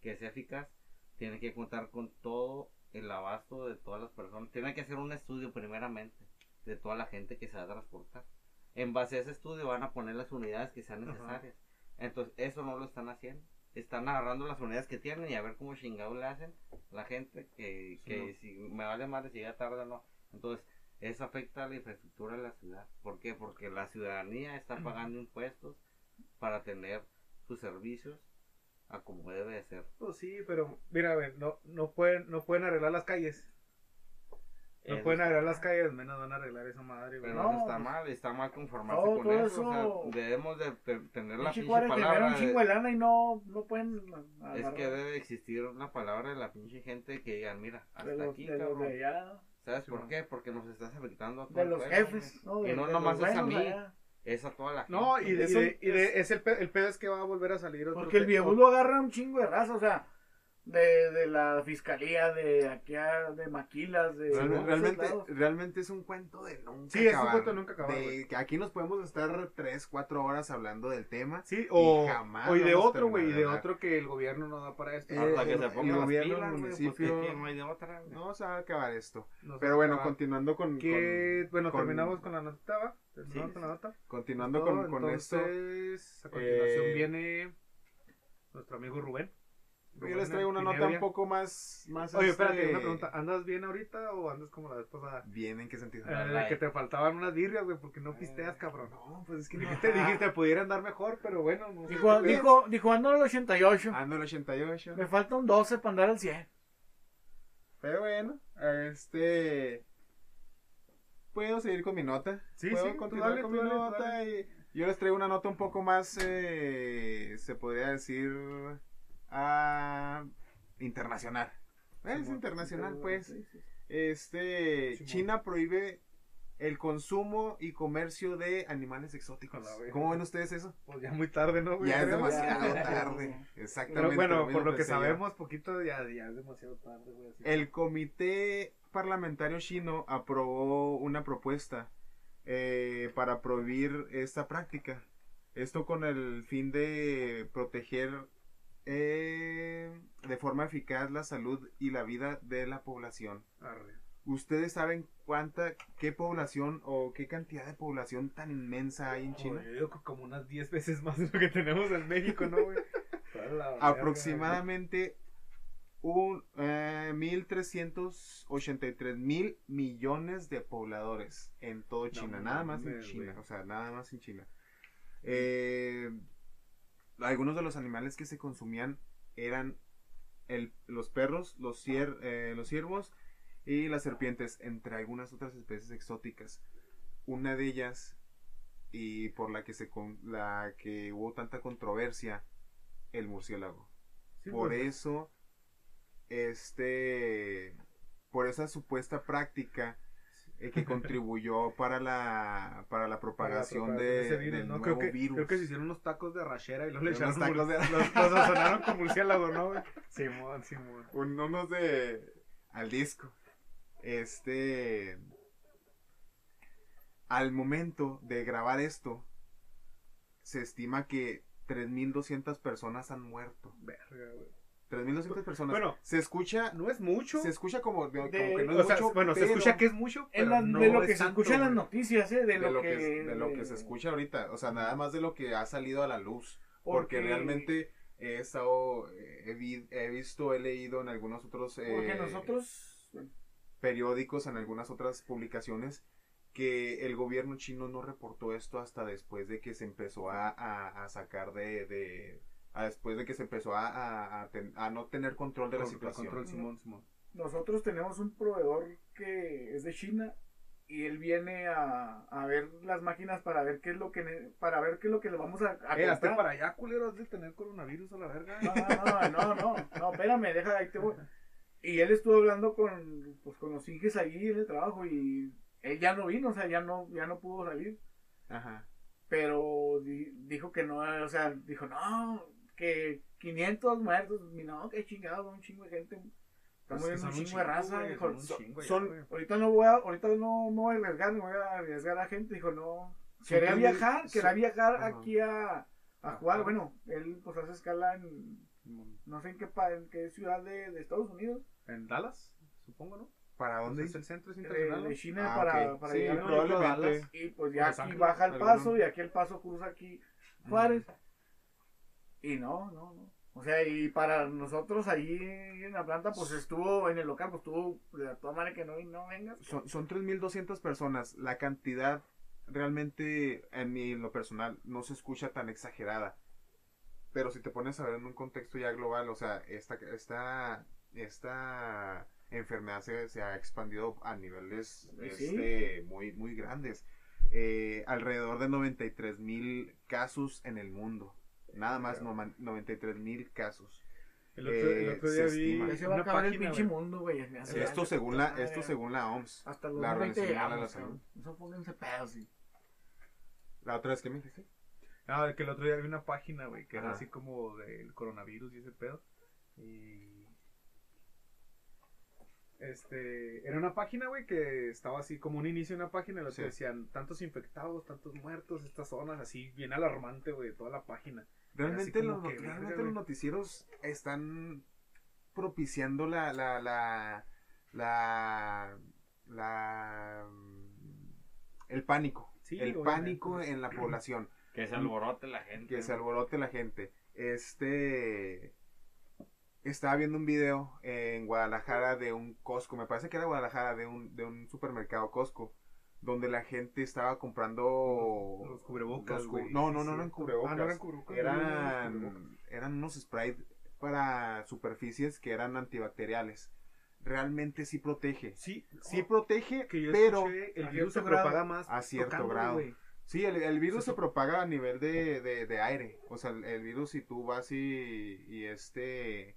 S2: que sea eficaz, tiene que contar con todo el abasto de todas las personas. Tiene que hacer un estudio primeramente de toda la gente que se va a transportar. En base a ese estudio van a poner las unidades que sean
S3: Ajá.
S2: necesarias. Entonces, eso no lo están haciendo. Están agarrando las unidades que tienen y a ver cómo chingados le hacen la gente que, que si me vale madre si llega tarde o no. Entonces, eso afecta a la infraestructura de la ciudad. ¿Por qué? Porque la ciudadanía está pagando impuestos para tener sus servicios a como debe de ser.
S3: Pues sí, pero mira, a ver, no, no pueden, no pueden arreglar las calles. No pueden arreglar las calles, menos van a arreglar esa madre, güey.
S2: Pero
S5: No,
S2: está mal, está mal conformarse con eso. O sea, debemos de te- tener la
S5: Pinche
S2: palabra.
S5: un chingo de lana y no, no pueden
S2: es que debe existir una palabra de la pinche gente que digan, mira, hasta
S5: de los,
S2: aquí,
S5: de los
S2: cabrón.
S5: de allá,
S2: ¿Sabes
S3: Sí,
S2: por qué? Porque nos estás afectando a todo
S5: de los
S2: pueblo,
S5: jefes,
S2: güey.
S5: ¿no? De,
S2: Y no
S5: de
S2: nomás es a mí.
S5: allá.
S2: Es a toda la gente.
S3: No, y, de, y, de- y de-
S5: es-
S3: el, pe- el pedo es que va a volver a salir otro
S5: Porque el viejo lo agarra un chingo de raza, o sea, de, de la fiscalía, de aquí a, de maquilas, de
S4: Real- realmente, realmente es un cuento de nunca
S3: Sí, es un
S4: acabar.
S3: cuento de nunca acabar,
S4: De que aquí nos podemos estar 3, 4 horas hablando del tema.
S3: Sí, o,
S4: Y jamás
S3: o y de otro, güey, y de otro que el gobierno no da para esto.
S4: Eh,
S2: Hasta que
S4: el-
S2: se
S4: el gobierno,
S2: pilas,
S4: el
S2: güey, pues,
S4: municipio-
S2: no hay de otra. güey.
S4: No se va a acabar esto.
S3: No
S4: Pero bueno,
S3: acabar.
S4: continuando con.
S3: Que, bueno,
S4: con-
S3: terminamos con la nota, ¿va? Terminamos
S2: Sí,
S3: con la nota.
S4: Continuando
S3: Todo,
S4: con, con esto.
S3: a continuación
S4: eh,
S3: viene nuestro amigo Rubén.
S4: Yo les traigo una nota un poco más. más
S3: Oye,
S4: este,
S3: espérate, una pregunta. ¿Andas bien ahorita o andas como la vez pasada?
S4: Bien, ¿en qué sentido?
S3: Eh, que te faltaban unas birrias, güey, porque no pisteas, cabrón.
S4: No, pues es que no.
S3: Dijiste, dijiste, pudiera andar mejor, pero bueno. No sé.
S5: Dijo, dijo, dijo, ando en el 88.
S4: Ando el 88.
S5: Me falta un 12 para andar al 100.
S4: Pero bueno, este. Puedo seguir con mi nota.
S3: Sí,
S4: Puedo
S3: sí,
S4: continuar
S3: dale,
S4: con mi
S3: dale,
S4: nota.
S3: dale.
S4: Y yo les traigo una nota un poco más, eh, se podría decir, ah, internacional. Es internacional, pues. Este. China prohíbe el consumo y comercio de animales exóticos.
S3: A.
S4: ¿Cómo ven ustedes eso?
S3: Pues ya muy tarde, ¿no, güey?
S4: Ya es demasiado
S5: ya, ya.
S4: tarde. Exactamente.
S3: Pero bueno,
S4: lo
S3: por lo que sabemos, poquito ya, es demasiado tarde, güey.
S4: El comité parlamentario chino aprobó una propuesta eh, para prohibir esta práctica. Esto con el fin de proteger eh, de forma eficaz la salud y la vida de la población.
S3: Arre.
S4: ¿Ustedes saben cuánta, qué población o qué cantidad de población tan inmensa hay en China?
S3: Yo digo que como unas 10 veces más de lo que tenemos en México, ¿no, güey?
S4: Aproximadamente un eh, 1.383 mil millones de pobladores en todo China, nada más en China, o sea, nada más en China. Eh, algunos de los animales que se consumían eran el, los perros, los, cier- eh, los ciervos y las serpientes, entre algunas otras especies exóticas. Una de ellas, y por la que, se con- la que hubo tanta controversia, el murciélago.
S3: Sí,
S4: por
S3: pues,
S4: eso, este, por esa supuesta práctica eh, que contribuyó para la, para la propagación
S3: para
S4: de,
S3: ese virus,
S4: del
S3: ¿no?
S4: nuevo
S3: Creo que,
S4: virus.
S3: creo que se hicieron unos tacos de arrachera y los le
S4: Unos
S3: echaron
S4: tacos de-
S3: los, los sazonaron con murciélago, ¿no? Simón, Simón.
S4: Un- unos de al disco. Este al momento de grabar esto se estima que 3200 personas han muerto.
S3: Verga, güey.
S4: 3200 personas.
S3: Bueno,
S4: se escucha
S3: No es mucho.
S4: se escucha como,
S5: De-
S4: que no
S3: o
S4: es
S3: sea,
S4: mucho,
S3: bueno, se escucha que es mucho,
S5: En
S3: pero
S5: la-
S3: no
S5: de lo
S3: es
S5: que se escucha en las noticias, ¿eh? De,
S4: de
S5: lo,
S4: lo
S5: que,
S4: que, de lo que se escucha ahorita, o sea, nada más de lo que ha salido a la luz, porque,
S5: Porque-
S4: realmente he estado, eh, he, vi- he visto, he leído en algunos otros eh,
S5: Porque nosotros.
S4: periódicos, en algunas otras publicaciones, que el gobierno chino no reportó esto hasta después de que se empezó a, a- a sacar de, de- a después de que se empezó a, a- a ten- a no tener control de la situación.
S3: Control, Simón, Simón.
S5: Nosotros tenemos un proveedor que es de China y él viene a, a ver las máquinas para ver qué es lo que para ver qué es lo que le vamos a, a
S3: Eh,
S5: comprar.
S3: para allá, culero, has de tener coronavirus a la verga.
S5: No, no, no, no, no, no, espérame, deja ahí te voy. Y él estuvo hablando con, pues, con los inges allí en el trabajo y él ya no vino, o sea, ya no, ya no pudo salir.
S4: Ajá.
S5: Pero di- dijo que no, o sea, dijo, no, que 500 muertos, y no, que chingado, un chingo de gente. Está
S3: Pues son
S5: un chingo de raza.
S3: güey,
S5: dijo,
S3: son
S5: ahorita no voy a, ahorita no, no voy a arriesgar, no voy a arriesgar a la gente. Dijo, no, quería viajar, quería viajar aquí a, a
S3: Ajá.
S5: jugar. Bueno, él pues hace escala en, no sé en qué, pa- en qué ciudad de, de Estados Unidos,
S3: En Dallas, supongo, ¿no?
S4: ¿Para dónde?
S3: ¿Dónde es el centro? ¿Es
S5: de,
S3: internacional?
S5: de? China
S4: Ah,
S5: para,
S4: ok.
S5: para
S4: Sí,
S5: llegar a.
S3: Dallas.
S5: Y pues ya aquí baja el paso y aquí el paso cruza aquí Juárez. Y no, no, no. O sea, y para nosotros ahí en la planta, pues estuvo en el local, pues estuvo de toda manera que no, y no vengas.
S4: Son, son 3.200 personas. La cantidad realmente, en mi en lo personal, no se escucha tan exagerada. Pero si te pones a ver en un contexto ya global, o sea, esta, esta, esta enfermedad se, se ha expandido a niveles
S5: Sí.
S4: este, muy, muy grandes. Eh, alrededor de 93 mil casos en el mundo. Nada más, no, 93 mil casos.
S3: El otro, el
S4: Eh,
S3: otro
S4: se
S3: día vi
S4: estima.
S5: Se va a
S3: una
S5: acabar el
S3: página,
S5: pinche mundo, güey.
S4: Esto según la, esto según la OMS.
S5: Hasta los
S4: la
S5: 20
S4: Organización Mundial de la
S5: llegamos,
S4: Salud.
S5: cabrón. Eso pónganse pedos, sí.
S4: La otra vez que me dijiste.
S3: Ah, que el otro día vi una página, güey, que era así como del coronavirus y ese pedo. Y. Este. Era una página, güey, que estaba así como un inicio de una página. Lo que
S4: Sí.
S3: decían tantos infectados, tantos muertos, estas zonas, así bien alarmante, güey, toda la página.
S4: Realmente, los,
S3: que,
S4: realmente
S3: verga,
S4: los noticieros están propiciando la, la, la, la, la- el pánico.
S3: Sí,
S4: el
S3: obviamente.
S4: pánico en la población.
S2: Que se alborote la gente.
S4: que se alborote la gente. Este. Estaba viendo un video en Guadalajara de un Costco, me parece que era Guadalajara, de un, de un supermercado Costco, donde la gente estaba comprando.
S3: Los cubrebocas,
S4: los. No, no, no eran cubrebocas.
S3: Ah, no eran cubrebocas. no eran.
S4: Eran, unos sprays para superficies que eran antibacteriales. Realmente sí protege.
S3: Sí,
S4: Sí
S3: oh,
S4: protege,
S3: que
S4: pero
S3: el virus se
S5: grado.
S3: propaga más
S4: a cierto grado. Sí, el, el virus
S3: Se
S4: se propaga a nivel de, de, de aire. O sea, el, el virus si tú vas y, y este...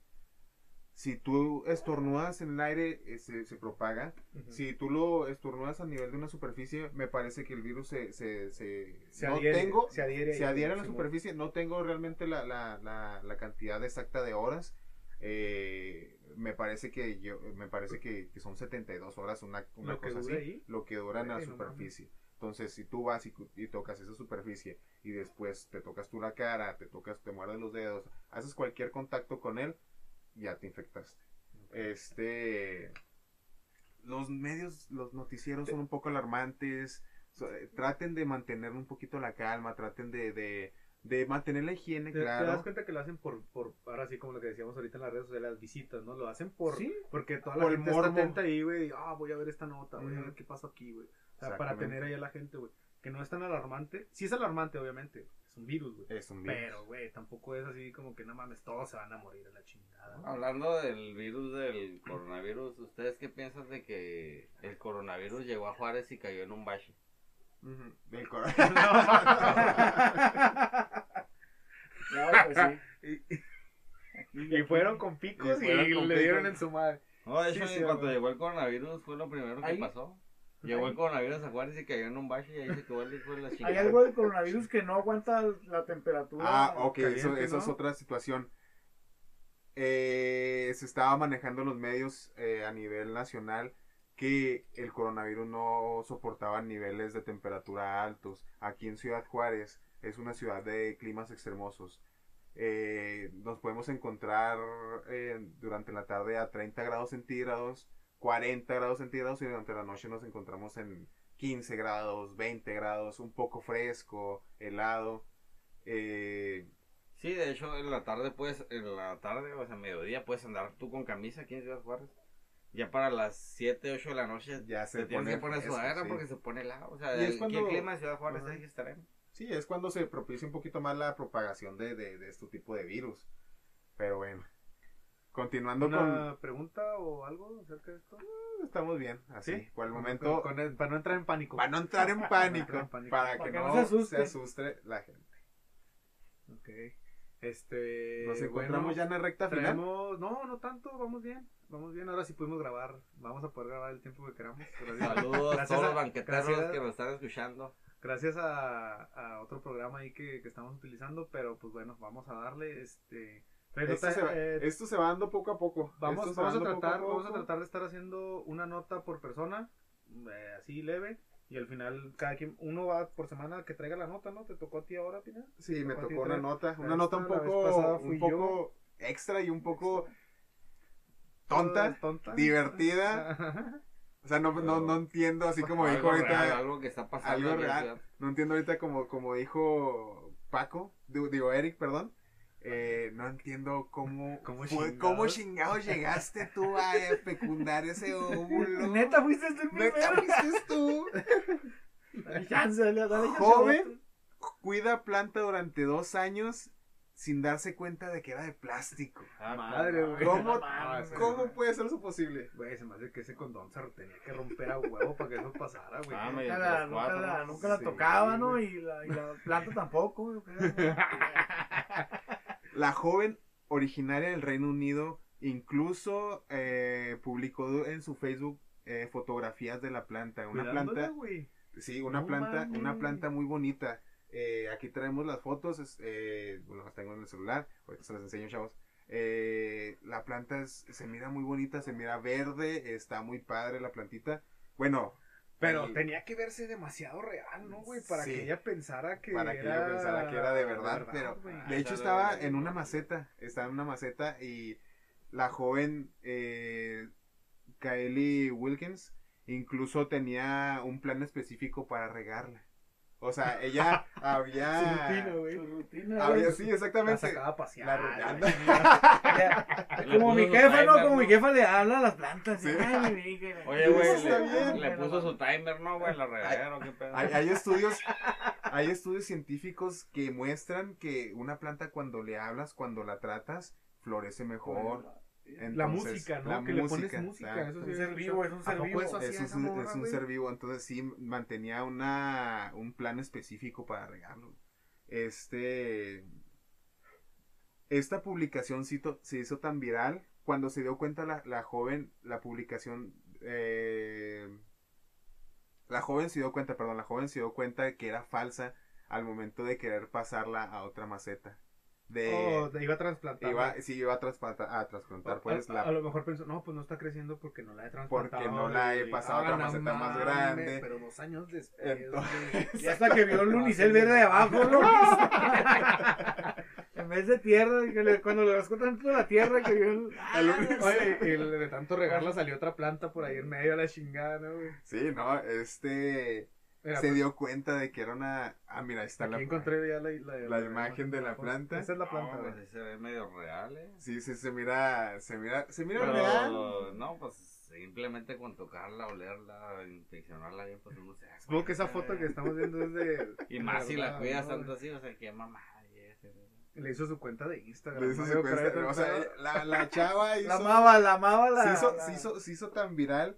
S4: Si tú estornudas en el aire, eh, se, se propaga.
S3: Ujú.
S4: Si tú lo estornudas a nivel de una superficie, me parece que el virus se... se, se,
S3: Se
S4: no
S3: adhiere,
S4: tengo,
S3: se adhiere,
S4: se adhiere a la superficie. No tengo realmente la, la, la, la cantidad exacta de horas. Eh, me parece que yo me parece que, que son 72 horas una, una
S3: Lo
S4: cosa así
S3: ahí.
S4: lo que dura en la
S3: Güey, no
S4: superficie entonces si tú vas y, y tocas esa superficie y después te tocas tú la cara te tocas te muerdes los dedos haces cualquier contacto con él ya te infectaste este los medios los noticieros son un poco alarmantes so- eh, traten de mantener un poquito la calma traten de, de, de mantener la higiene
S3: Te, te das
S4: claro
S3: cuenta que lo hacen por, por, ahora sí como lo que decíamos ahorita en las redes sociales, las visitas, ¿no? Lo hacen por,
S4: Sí.
S3: porque toda la gente está atenta ahí, güey, ah, voy a ver esta nota, voy a ver qué pasa aquí, güey. O sea, para tener ahí a la gente, güey. Que no es tan alarmante. Sí es alarmante, obviamente. Es un virus, güey.
S4: es un virus.
S3: Pero, güey, tampoco es así como que no mames, todos se van a morir a la chingada. ¿no?
S2: Hablando del virus del coronavirus, ¿ustedes qué piensan de que el coronavirus llegó a Juárez y cayó en un bache?
S4: Del cor-
S5: No, pues sí.
S3: Y fueron con picos
S4: Y
S3: y,
S4: fueron con
S3: le dieron en su madre.
S2: No, de
S3: Sí,
S2: hecho,
S3: sí,
S2: en cuanto
S3: güey.
S2: llegó el coronavirus fue lo primero que
S5: Ahí-
S2: pasó. Llegó el coronavirus a Juárez y cayó en un bache y ahí se quedó el hijo de la
S5: Hay
S2: chingada.
S5: algo del coronavirus que no aguanta la temperatura.
S4: Ah, ok,
S3: caliente,
S4: eso, eso
S3: ¿no?
S4: es otra situación. Eh, se estaba manejando en los medios eh, a nivel nacional que el coronavirus no soportaba niveles de temperatura altos. Aquí en Ciudad Juárez es una ciudad de climas extremosos. Eh, nos podemos encontrar eh, durante la tarde a 30 grados centígrados, 40 grados centígrados y durante la noche nos encontramos en 15 grados, 20 grados, un poco fresco, helado. Eh,
S2: Sí, de hecho, en la tarde puedes, en la tarde, o sea, mediodía, puedes andar tú con camisa aquí en Ciudad Juárez. Ya para las 7, 8 de la noche
S4: Ya se
S2: te tienes
S4: pone
S2: que poner
S4: fresco,
S2: sudadera
S4: sí.
S2: porque se pone helado. O sea,
S4: Y es
S2: el,
S4: cuando-
S2: el clima de Ciudad Juárez es extremo.
S4: Sí, es cuando se propicia un poquito más la propagación de, de, de este tipo de virus. Pero bueno, continuando
S3: ¿Una pregunta o algo acerca de esto?
S4: con... Estamos bien, así.
S3: ¿Sí?
S4: Por el
S3: Con-
S4: momento,
S3: con- con- para no entrar en pánico.
S4: para no entrar en pánico,
S3: entrar en pánico.
S4: para,
S5: Para
S4: que,
S5: que
S4: no,
S5: no se asuste.
S4: se asuste la gente.
S3: Ok. Este.
S4: Nos encontramos
S3: bueno,
S4: ya en la recta final.
S3: traemos- No, no tanto, vamos bien. Vamos bien, ahora sí pudimos grabar. Vamos a poder grabar el tiempo que queramos. Gracias,
S2: Saludos a
S3: Gracias
S2: todos
S3: a-
S2: los banqueteros
S3: gracias-
S2: que nos están escuchando.
S3: gracias a, a otro programa ahí que, que estamos utilizando, pero pues bueno, vamos a darle este. Pero
S4: Esto se, va,
S3: eh,
S4: esto se va dando poco a poco.
S3: Vamos, vamos,
S4: va
S3: a tratar, vamos a tratar de estar haciendo una nota por persona, eh, así leve, y al final cada quien, uno va por semana que traiga la nota, ¿no? ¿Te tocó a ti ahora, Pina?
S4: Sí, me
S3: tocó
S4: una
S3: traer-
S4: nota, una
S3: esta,
S4: nota un poco, un poco extra y un poco tonta,
S3: tonta,
S4: divertida. O sea, no, no, no entiendo, así como dijo
S2: algo
S4: ahorita,
S2: real, algo que está pasando.
S4: algo real. No entiendo ahorita como, como dijo Paco, digo Eric, perdón. Eh, no entiendo cómo,
S3: ¿Cómo
S4: fue-
S3: chingados?
S4: cómo chingados llegaste tú a fecundar ese óvulo.
S5: Neta, fuiste tú el
S4: Neta,
S5: primero.
S4: fuiste tú.
S5: Dale chance, dale, dale chance a
S4: Joven. Cuida planta durante dos años sin darse cuenta de que era de plástico.
S2: Ah,
S3: Madre, güey.
S4: ¿Cómo, ¿cómo puede ser eso posible?
S3: Güey, se me hace que ese condón se tenía que romper a huevo para que eso pasara, güey.
S2: Ah,
S5: Nunca la, nunca la, nunca la
S3: Sí,
S5: tocaba, ¿no? Y la, y la planta tampoco, güey.
S4: La joven originaria del Reino Unido incluso eh, publicó en su Facebook eh, fotografías de la planta. Una planta, sí, una
S3: No
S4: planta, una planta muy bonita. Eh, aquí traemos las fotos, eh, bueno, las tengo en el celular, ahorita se las enseño, chavos. Eh, la planta es- se mira muy bonita, se mira verde, está muy padre la plantita. Bueno,
S3: Pero tenía que verse demasiado real, ¿no, güey? Para
S4: Sí.
S3: que ella pensara que
S4: para que
S3: era...
S4: yo pensara que era de verdad, pero
S3: güey.
S4: de hecho estaba en una maceta, estaba en una maceta y la joven eh, Kylie Wilkins incluso tenía un plan específico para regarla. O sea, ella
S3: Su
S4: había...
S3: rutina, güey.
S5: Su rutina,
S4: había
S5: güey.
S4: sí,
S3: La
S4: exactamente.
S3: sacaba a pasear.
S4: La
S3: güey.
S2: Le
S5: Como mi
S2: su
S5: jefa, ¿no? Como mi jefa le habla a las plantas.
S4: Sí.
S5: Ay, mi hija.
S2: Oye, güey, le, puso su timer, ¿no, güey? La regadera, ¿qué pedo?
S4: Hay, hay estudios, hay estudios científicos que muestran que una planta cuando le hablas, cuando la tratas, florece mejor. Entonces,
S3: música, ¿no?
S4: la
S3: que le pones música. Eso
S5: Un
S3: sí
S5: ser
S3: es
S5: vivo, es un ser
S3: ¿A poco
S5: vivo.
S3: eso hacía
S4: Es un,
S3: morra,
S4: es un ser vivo, entonces sí mantenía una, un plan específico para regarlo. Este. Esta publicación se hizo, se hizo tan viral cuando se dio cuenta la, la joven, la publicación. eh, la joven se dio cuenta, perdón, la joven se dio cuenta de que era falsa al momento de querer pasarla a otra maceta. De,
S3: Oh, te iba a trasplantar.
S4: iba, sí, iba a trasplantar, a trasplantar pues
S3: a,
S4: la
S3: a lo mejor pensó, no, pues no está creciendo porque no la he trasplantado.
S4: Porque no la he pasado a otra
S3: no
S4: maceta más grande.
S3: Pero dos años después.
S4: Entonces-.
S5: Y hasta que vio el unicel verde de abajo, ¿no? en vez de tierra, que le- cuando le rascó tanto la tierra, que vio el.
S3: Oye, y de tanto regarla salió otra planta por ahí en medio de la chingada, ¿no, güey.
S4: Sí, no, este
S3: Mira,
S4: se
S3: pues,
S4: dio cuenta de que era una. Ah, mira, ahí está
S3: aquí
S4: la.
S3: encontré ya la, la,
S4: la imagen de la planta.
S3: Esa es la planta,
S2: No, pues se ve medio real, ¿eh?
S4: Sí, sí, se mira, se mira, se mira
S2: Pero,
S4: real.
S2: no, pues simplemente con tocarla, olerla, inspeccionarla bien, pues uno se da
S3: Supongo que esa foto que
S2: ¿eh?
S3: estamos viendo es de.
S2: Y más si la cuidas
S3: ¿no,
S2: tanto así, o sea, que mamá.
S3: Le hizo su cuenta de Instagram.
S4: Le hizo su cuenta- o sea, la, la chava hizo,
S5: La amaba, la amaba, la.
S4: se hizo,
S5: la-
S4: se hizo, se hizo tan viral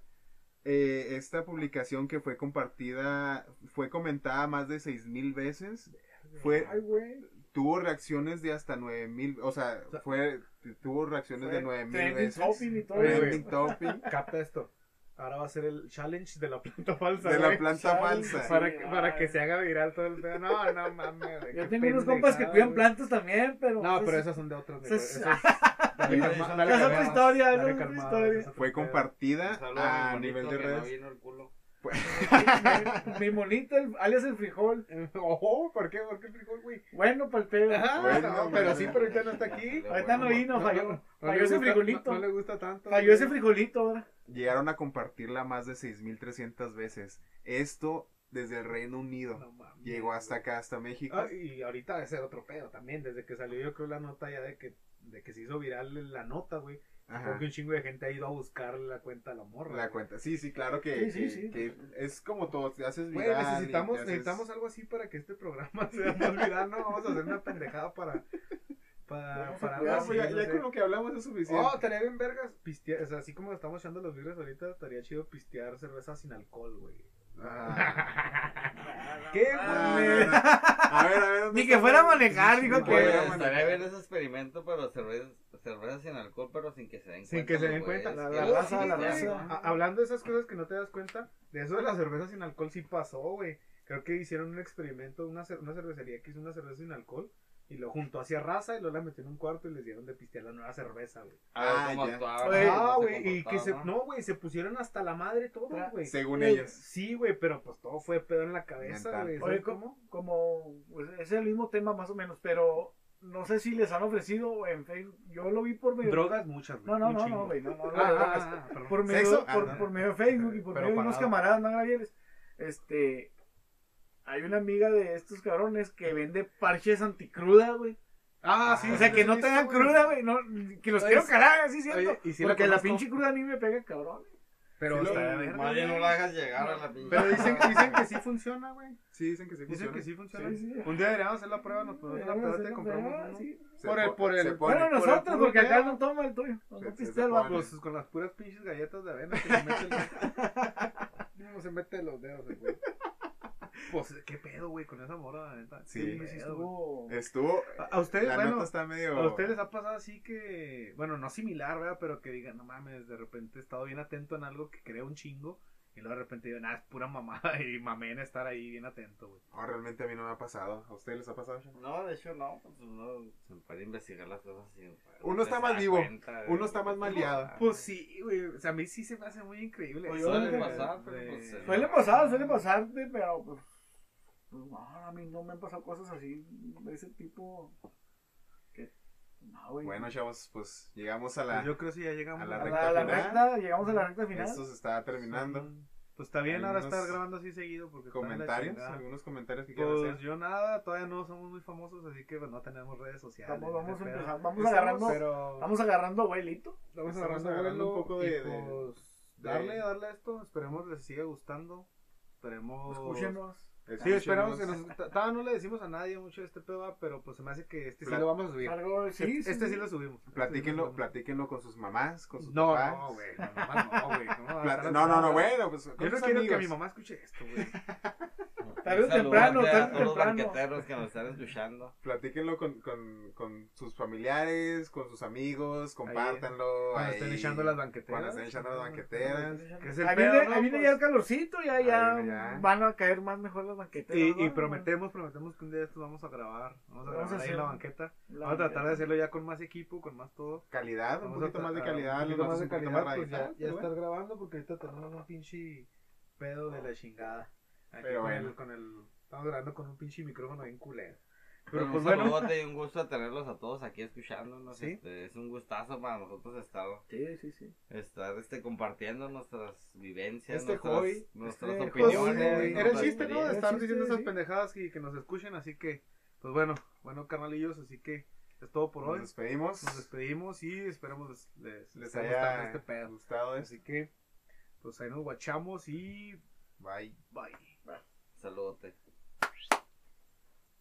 S4: eh, esta publicación que fue compartida, fue comentada más de seis mil veces. Fue,
S5: Ay, güey.
S4: tuvo reacciones de hasta nueve mil, o sea,
S3: sea,
S4: fue, tuvo reacciones de
S5: Fue
S4: nueve mil
S5: trending
S4: veces.
S5: topping y todo.
S4: Trending topping.
S3: Capta esto. Ahora va a ser el challenge de la planta falsa.
S4: De la
S3: güey.
S4: planta
S5: Challenge,
S4: falsa.
S3: Para, que, para que se haga viral todo el pedo. No, no mames.
S5: Yo tengo unos compas que cuidan plantas también, pero.
S3: No,
S5: pues,
S3: pero esas son de otros. negocios.
S5: Es otra historia, es otra historia.
S4: Fue compartida a nivel de redes.
S2: el culo.
S5: mi monito, el- alias el frijol.
S3: Ojo, ¿por qué? ¿Por qué frijol, güey?
S5: Bueno, para el pedo.
S3: Ajá,
S4: Bueno,
S3: no,
S4: bueno,
S3: pero sí,
S4: bueno.
S3: pero ahorita no está aquí.
S5: Ahorita no vino,
S3: No,
S5: falló.
S3: no,
S5: falló ese
S3: gusta-
S5: frijolito.
S3: No, no le gusta tanto.
S5: Falló ese frijolito ahora.
S4: Llegaron a compartirla más de 6.300 veces. Esto desde el Reino Unido.
S3: No mames.
S4: Llegó hasta acá, hasta México.
S3: Ah, y ahorita va a ser otro pedo también. Desde que salió, yo creo, la nota ya de que, de que se hizo viral la nota, güey. Porque un chingo de gente ha ido a buscar la cuenta de la morra.
S4: La
S3: güey.
S4: cuenta. Sí, sí, claro que,
S5: Sí, sí,
S4: que-
S5: sí.
S4: que es como todo. Te haces
S3: Güey,
S4: viral. y
S3: necesitamos,
S4: haces-
S3: necesitamos algo así para que este programa sea más viral, ¿no? Vamos a hacer una pendejada para... Para, para
S4: ya,
S3: no
S4: ya
S3: sé.
S4: con lo que hablamos es suficiente.
S3: Oh, estaría bien vergas pistear, o sea, así como estamos echando los vidrios ahorita, estaría chido pistear cerveza sin alcohol, güey.
S4: Ah.
S3: ¿Qué,
S4: Ah,
S3: güey?
S4: no, no. A ver, a ver. ¿dónde
S5: Ni que fuera a manejar, dijo que-
S2: estaría bien ese experimento, pero cerveza, cerveza sin alcohol, pero sin que se den
S3: Sin
S2: cuenta.
S3: que se den cuenta.
S2: güeyes.
S5: La
S2: Que-
S5: raza,
S2: sí,
S5: la
S2: güey.
S5: raza.
S3: A- hablando de esas cosas que no te das cuenta, de eso de la cerveza sin alcohol sí pasó, güey. Creo que hicieron un experimento, una, cer- una cervecería que hizo una cerveza sin alcohol y lo juntó hacia raza y luego la metió en un cuarto y les dieron de pistear la nueva cerveza, güey.
S4: Ah,
S2: cómo
S4: ya.
S2: actuaban,
S5: Oye,
S2: cómo
S3: Ah, güey, y que se, no, güey, se pusieron hasta la madre todo, güey.
S4: Según ellos.
S3: Sí, güey, pero pues todo fue pedo en la cabeza, güey.
S5: Oye,
S3: ¿sabes
S5: como, como pues, es el mismo tema más o menos, pero no sé si les han ofrecido en Facebook. Yo lo vi por medio.
S3: Drogas muchas, güey.
S5: No, no, no, no, güey, no, no,
S3: Ah, ah, ah,
S5: por medio.
S4: Ah,
S5: de Facebook y por medio de unos camaradas no este hay una amiga de estos cabrones que vende parches anticruda, güey.
S3: Ah, sí.
S5: o sea,
S3: sí,
S5: que
S3: sí,
S5: no
S3: sí,
S5: te dan
S3: güey.
S5: cruda, güey, no, que los
S3: Oye,
S5: quiero
S3: sí.
S5: calar, así siento.
S3: Oye, y sí la
S5: porque la
S3: conozco.
S5: pinche cruda a mí me pega cabrón.
S3: Pero
S4: Sí,
S3: está de verga,
S2: Más bien no la hagas llegar a la pinche.
S3: Pero dicen, dicen que sí funciona, güey.
S4: Sí, dicen que sí
S3: Dicen
S4: funciona.
S3: que sí funciona.
S5: Sí, sí.
S3: Un día deberíamos hacer la prueba, nos ponemos una
S5: Vamos a
S3: pedota y compramos uno.
S5: sí.
S4: Se
S3: Por el-
S4: po-
S3: por el-
S4: se pone.
S5: Bueno, nosotros, porque acá no toma el tuyo. No,
S4: Se- se- se
S5: el vato.
S3: Pues con las puras pinches galletas de avena que le mete el... No se mete los dedos, güey. Pues, ¿qué pedo, güey, con esa morra, la neta?
S4: Sí,
S5: estuvo.
S4: Estuvo.
S3: A- a ustedes,
S4: la
S3: bueno,
S4: nota está medio.
S3: ¿A ustedes les ha pasado así que, bueno, no similar, ¿verdad? Pero que digan, no mames, de repente he estado bien atento en algo que creo un chingo. Y luego de repente digo, nada, es pura mamada. Y mamé en estar ahí bien atento, güey.
S4: No, realmente a mí no me ha pasado. ¿A ustedes les ha pasado? Sean?
S2: No, de hecho no, pues uno se puede investigar las cosas así.
S4: Uno está más vivo,
S2: cuenta
S4: uno está más maleado.
S3: Pues sí, güey. O sea, a mí sí se me hace muy increíble.
S5: Pues suele
S3: de-
S2: pasar, pero pues, eh,
S5: Suele pasar, suele pasar, de- pero pues. Pues, no, a mí no me han pasado cosas así de ese tipo. Que. No, güey.
S4: Bueno, chavos, pues llegamos a la.
S3: Pues yo creo que sí ya llegamos
S4: a la
S5: a
S4: recta
S5: la, a la
S4: final.
S5: recta, llegamos a la recta final.
S4: Esto se está terminando.
S3: Sí. Pues está bien ahora estar grabando así seguido porque
S4: ¿Comentarios? ¿Algunos comentarios que quieran
S3: Pues
S4: hacer?
S3: yo nada, todavía no somos muy famosos, así que pues, no tenemos redes sociales.
S5: Vamos, vamos a empezar, vamos
S3: Estamos,
S5: agarrando,
S3: pero
S5: vamos agarrando abuelito.
S3: estamos
S4: estamos
S3: agarrando,
S4: un poco de-
S3: y,
S4: de-
S3: pues,
S4: de-
S3: darle, darle a esto, esperemos les siga gustando. Esperemos.
S5: Escúchenos.
S3: Sí, esperamos que nos. Todavía no le decimos a nadie mucho de este pedo, pero pues se me hace que este sí lo vamos a subir.
S5: Algo, sí,
S3: este
S5: sí,
S3: este sí
S5: sí.
S3: lo subimos. Este
S4: Platíquenlo,
S3: subimos.
S4: platíquenlo con sus mamás, con sus
S3: No,
S4: papás.
S3: no, güey. No, mamá, no, güey. No,
S4: no, no, no,
S3: así,
S4: bueno, pues con
S3: Yo no quiero que mi mamá escuche esto, güey.
S5: Tarde o temprano, tarde o
S2: los
S5: temprano.
S2: banqueteros que nos están escuchando.
S4: Platíquenlo con, con, con sus familiares, con sus amigos, compártanlo.
S3: Cuando estén echando las banqueteras.
S4: Cuando estén echando las banqueteras.
S3: Que es el
S5: ahí
S3: pedo,
S5: viene,
S3: ¿no?
S5: ahí viene
S3: Pues-
S5: ya el calorcito, ya, ya. van a caer más mejor
S3: Y, prometemos, prometemos que un día de estos vamos a grabar. Vamos a
S5: Vamos
S3: grabar
S5: a
S3: ahí en la banqueta.
S5: La
S3: Vamos a tratar de hacerlo ya con más equipo, con más todo.
S4: Calidad, un
S3: Vamos
S4: poquito
S3: a
S4: más de calidad.
S3: Un poquito más de
S4: un
S3: calidad,
S4: más
S3: pues ya,
S4: radical,
S3: ya estar
S4: bueno.
S3: grabando porque ahorita tenemos un pinche pedo de la chingada. Aquí
S4: Pero
S3: con
S4: bueno.
S3: el- con el, estamos grabando con un pinche micrófono bien culero.
S2: Pero
S3: pues
S2: un
S3: bueno.
S2: saludote y un gusto tenerlos a todos aquí escuchándonos.
S3: Sí.
S2: Este, es un gustazo para nosotros estar,
S5: Sí, sí, sí.
S2: estar este, compartiendo nuestras vivencias,
S3: Este
S2: nuestras,
S3: hobby,
S2: nuestras
S5: este
S3: Pues,
S2: opiniones.
S3: era el chiste, ¿no? De estar diciendo esas
S5: sí.
S3: pendejadas y que nos escuchen, así que, pues bueno, bueno, carnalillos, así que es todo por
S4: Nos
S3: hoy.
S4: despedimos.
S3: Nos despedimos y esperemos les, les,
S4: Les haya
S3: este pedo.
S4: gustado.
S3: Así que, pues ahí nos guachamos y
S4: Bye.
S3: bye.
S2: Saludote.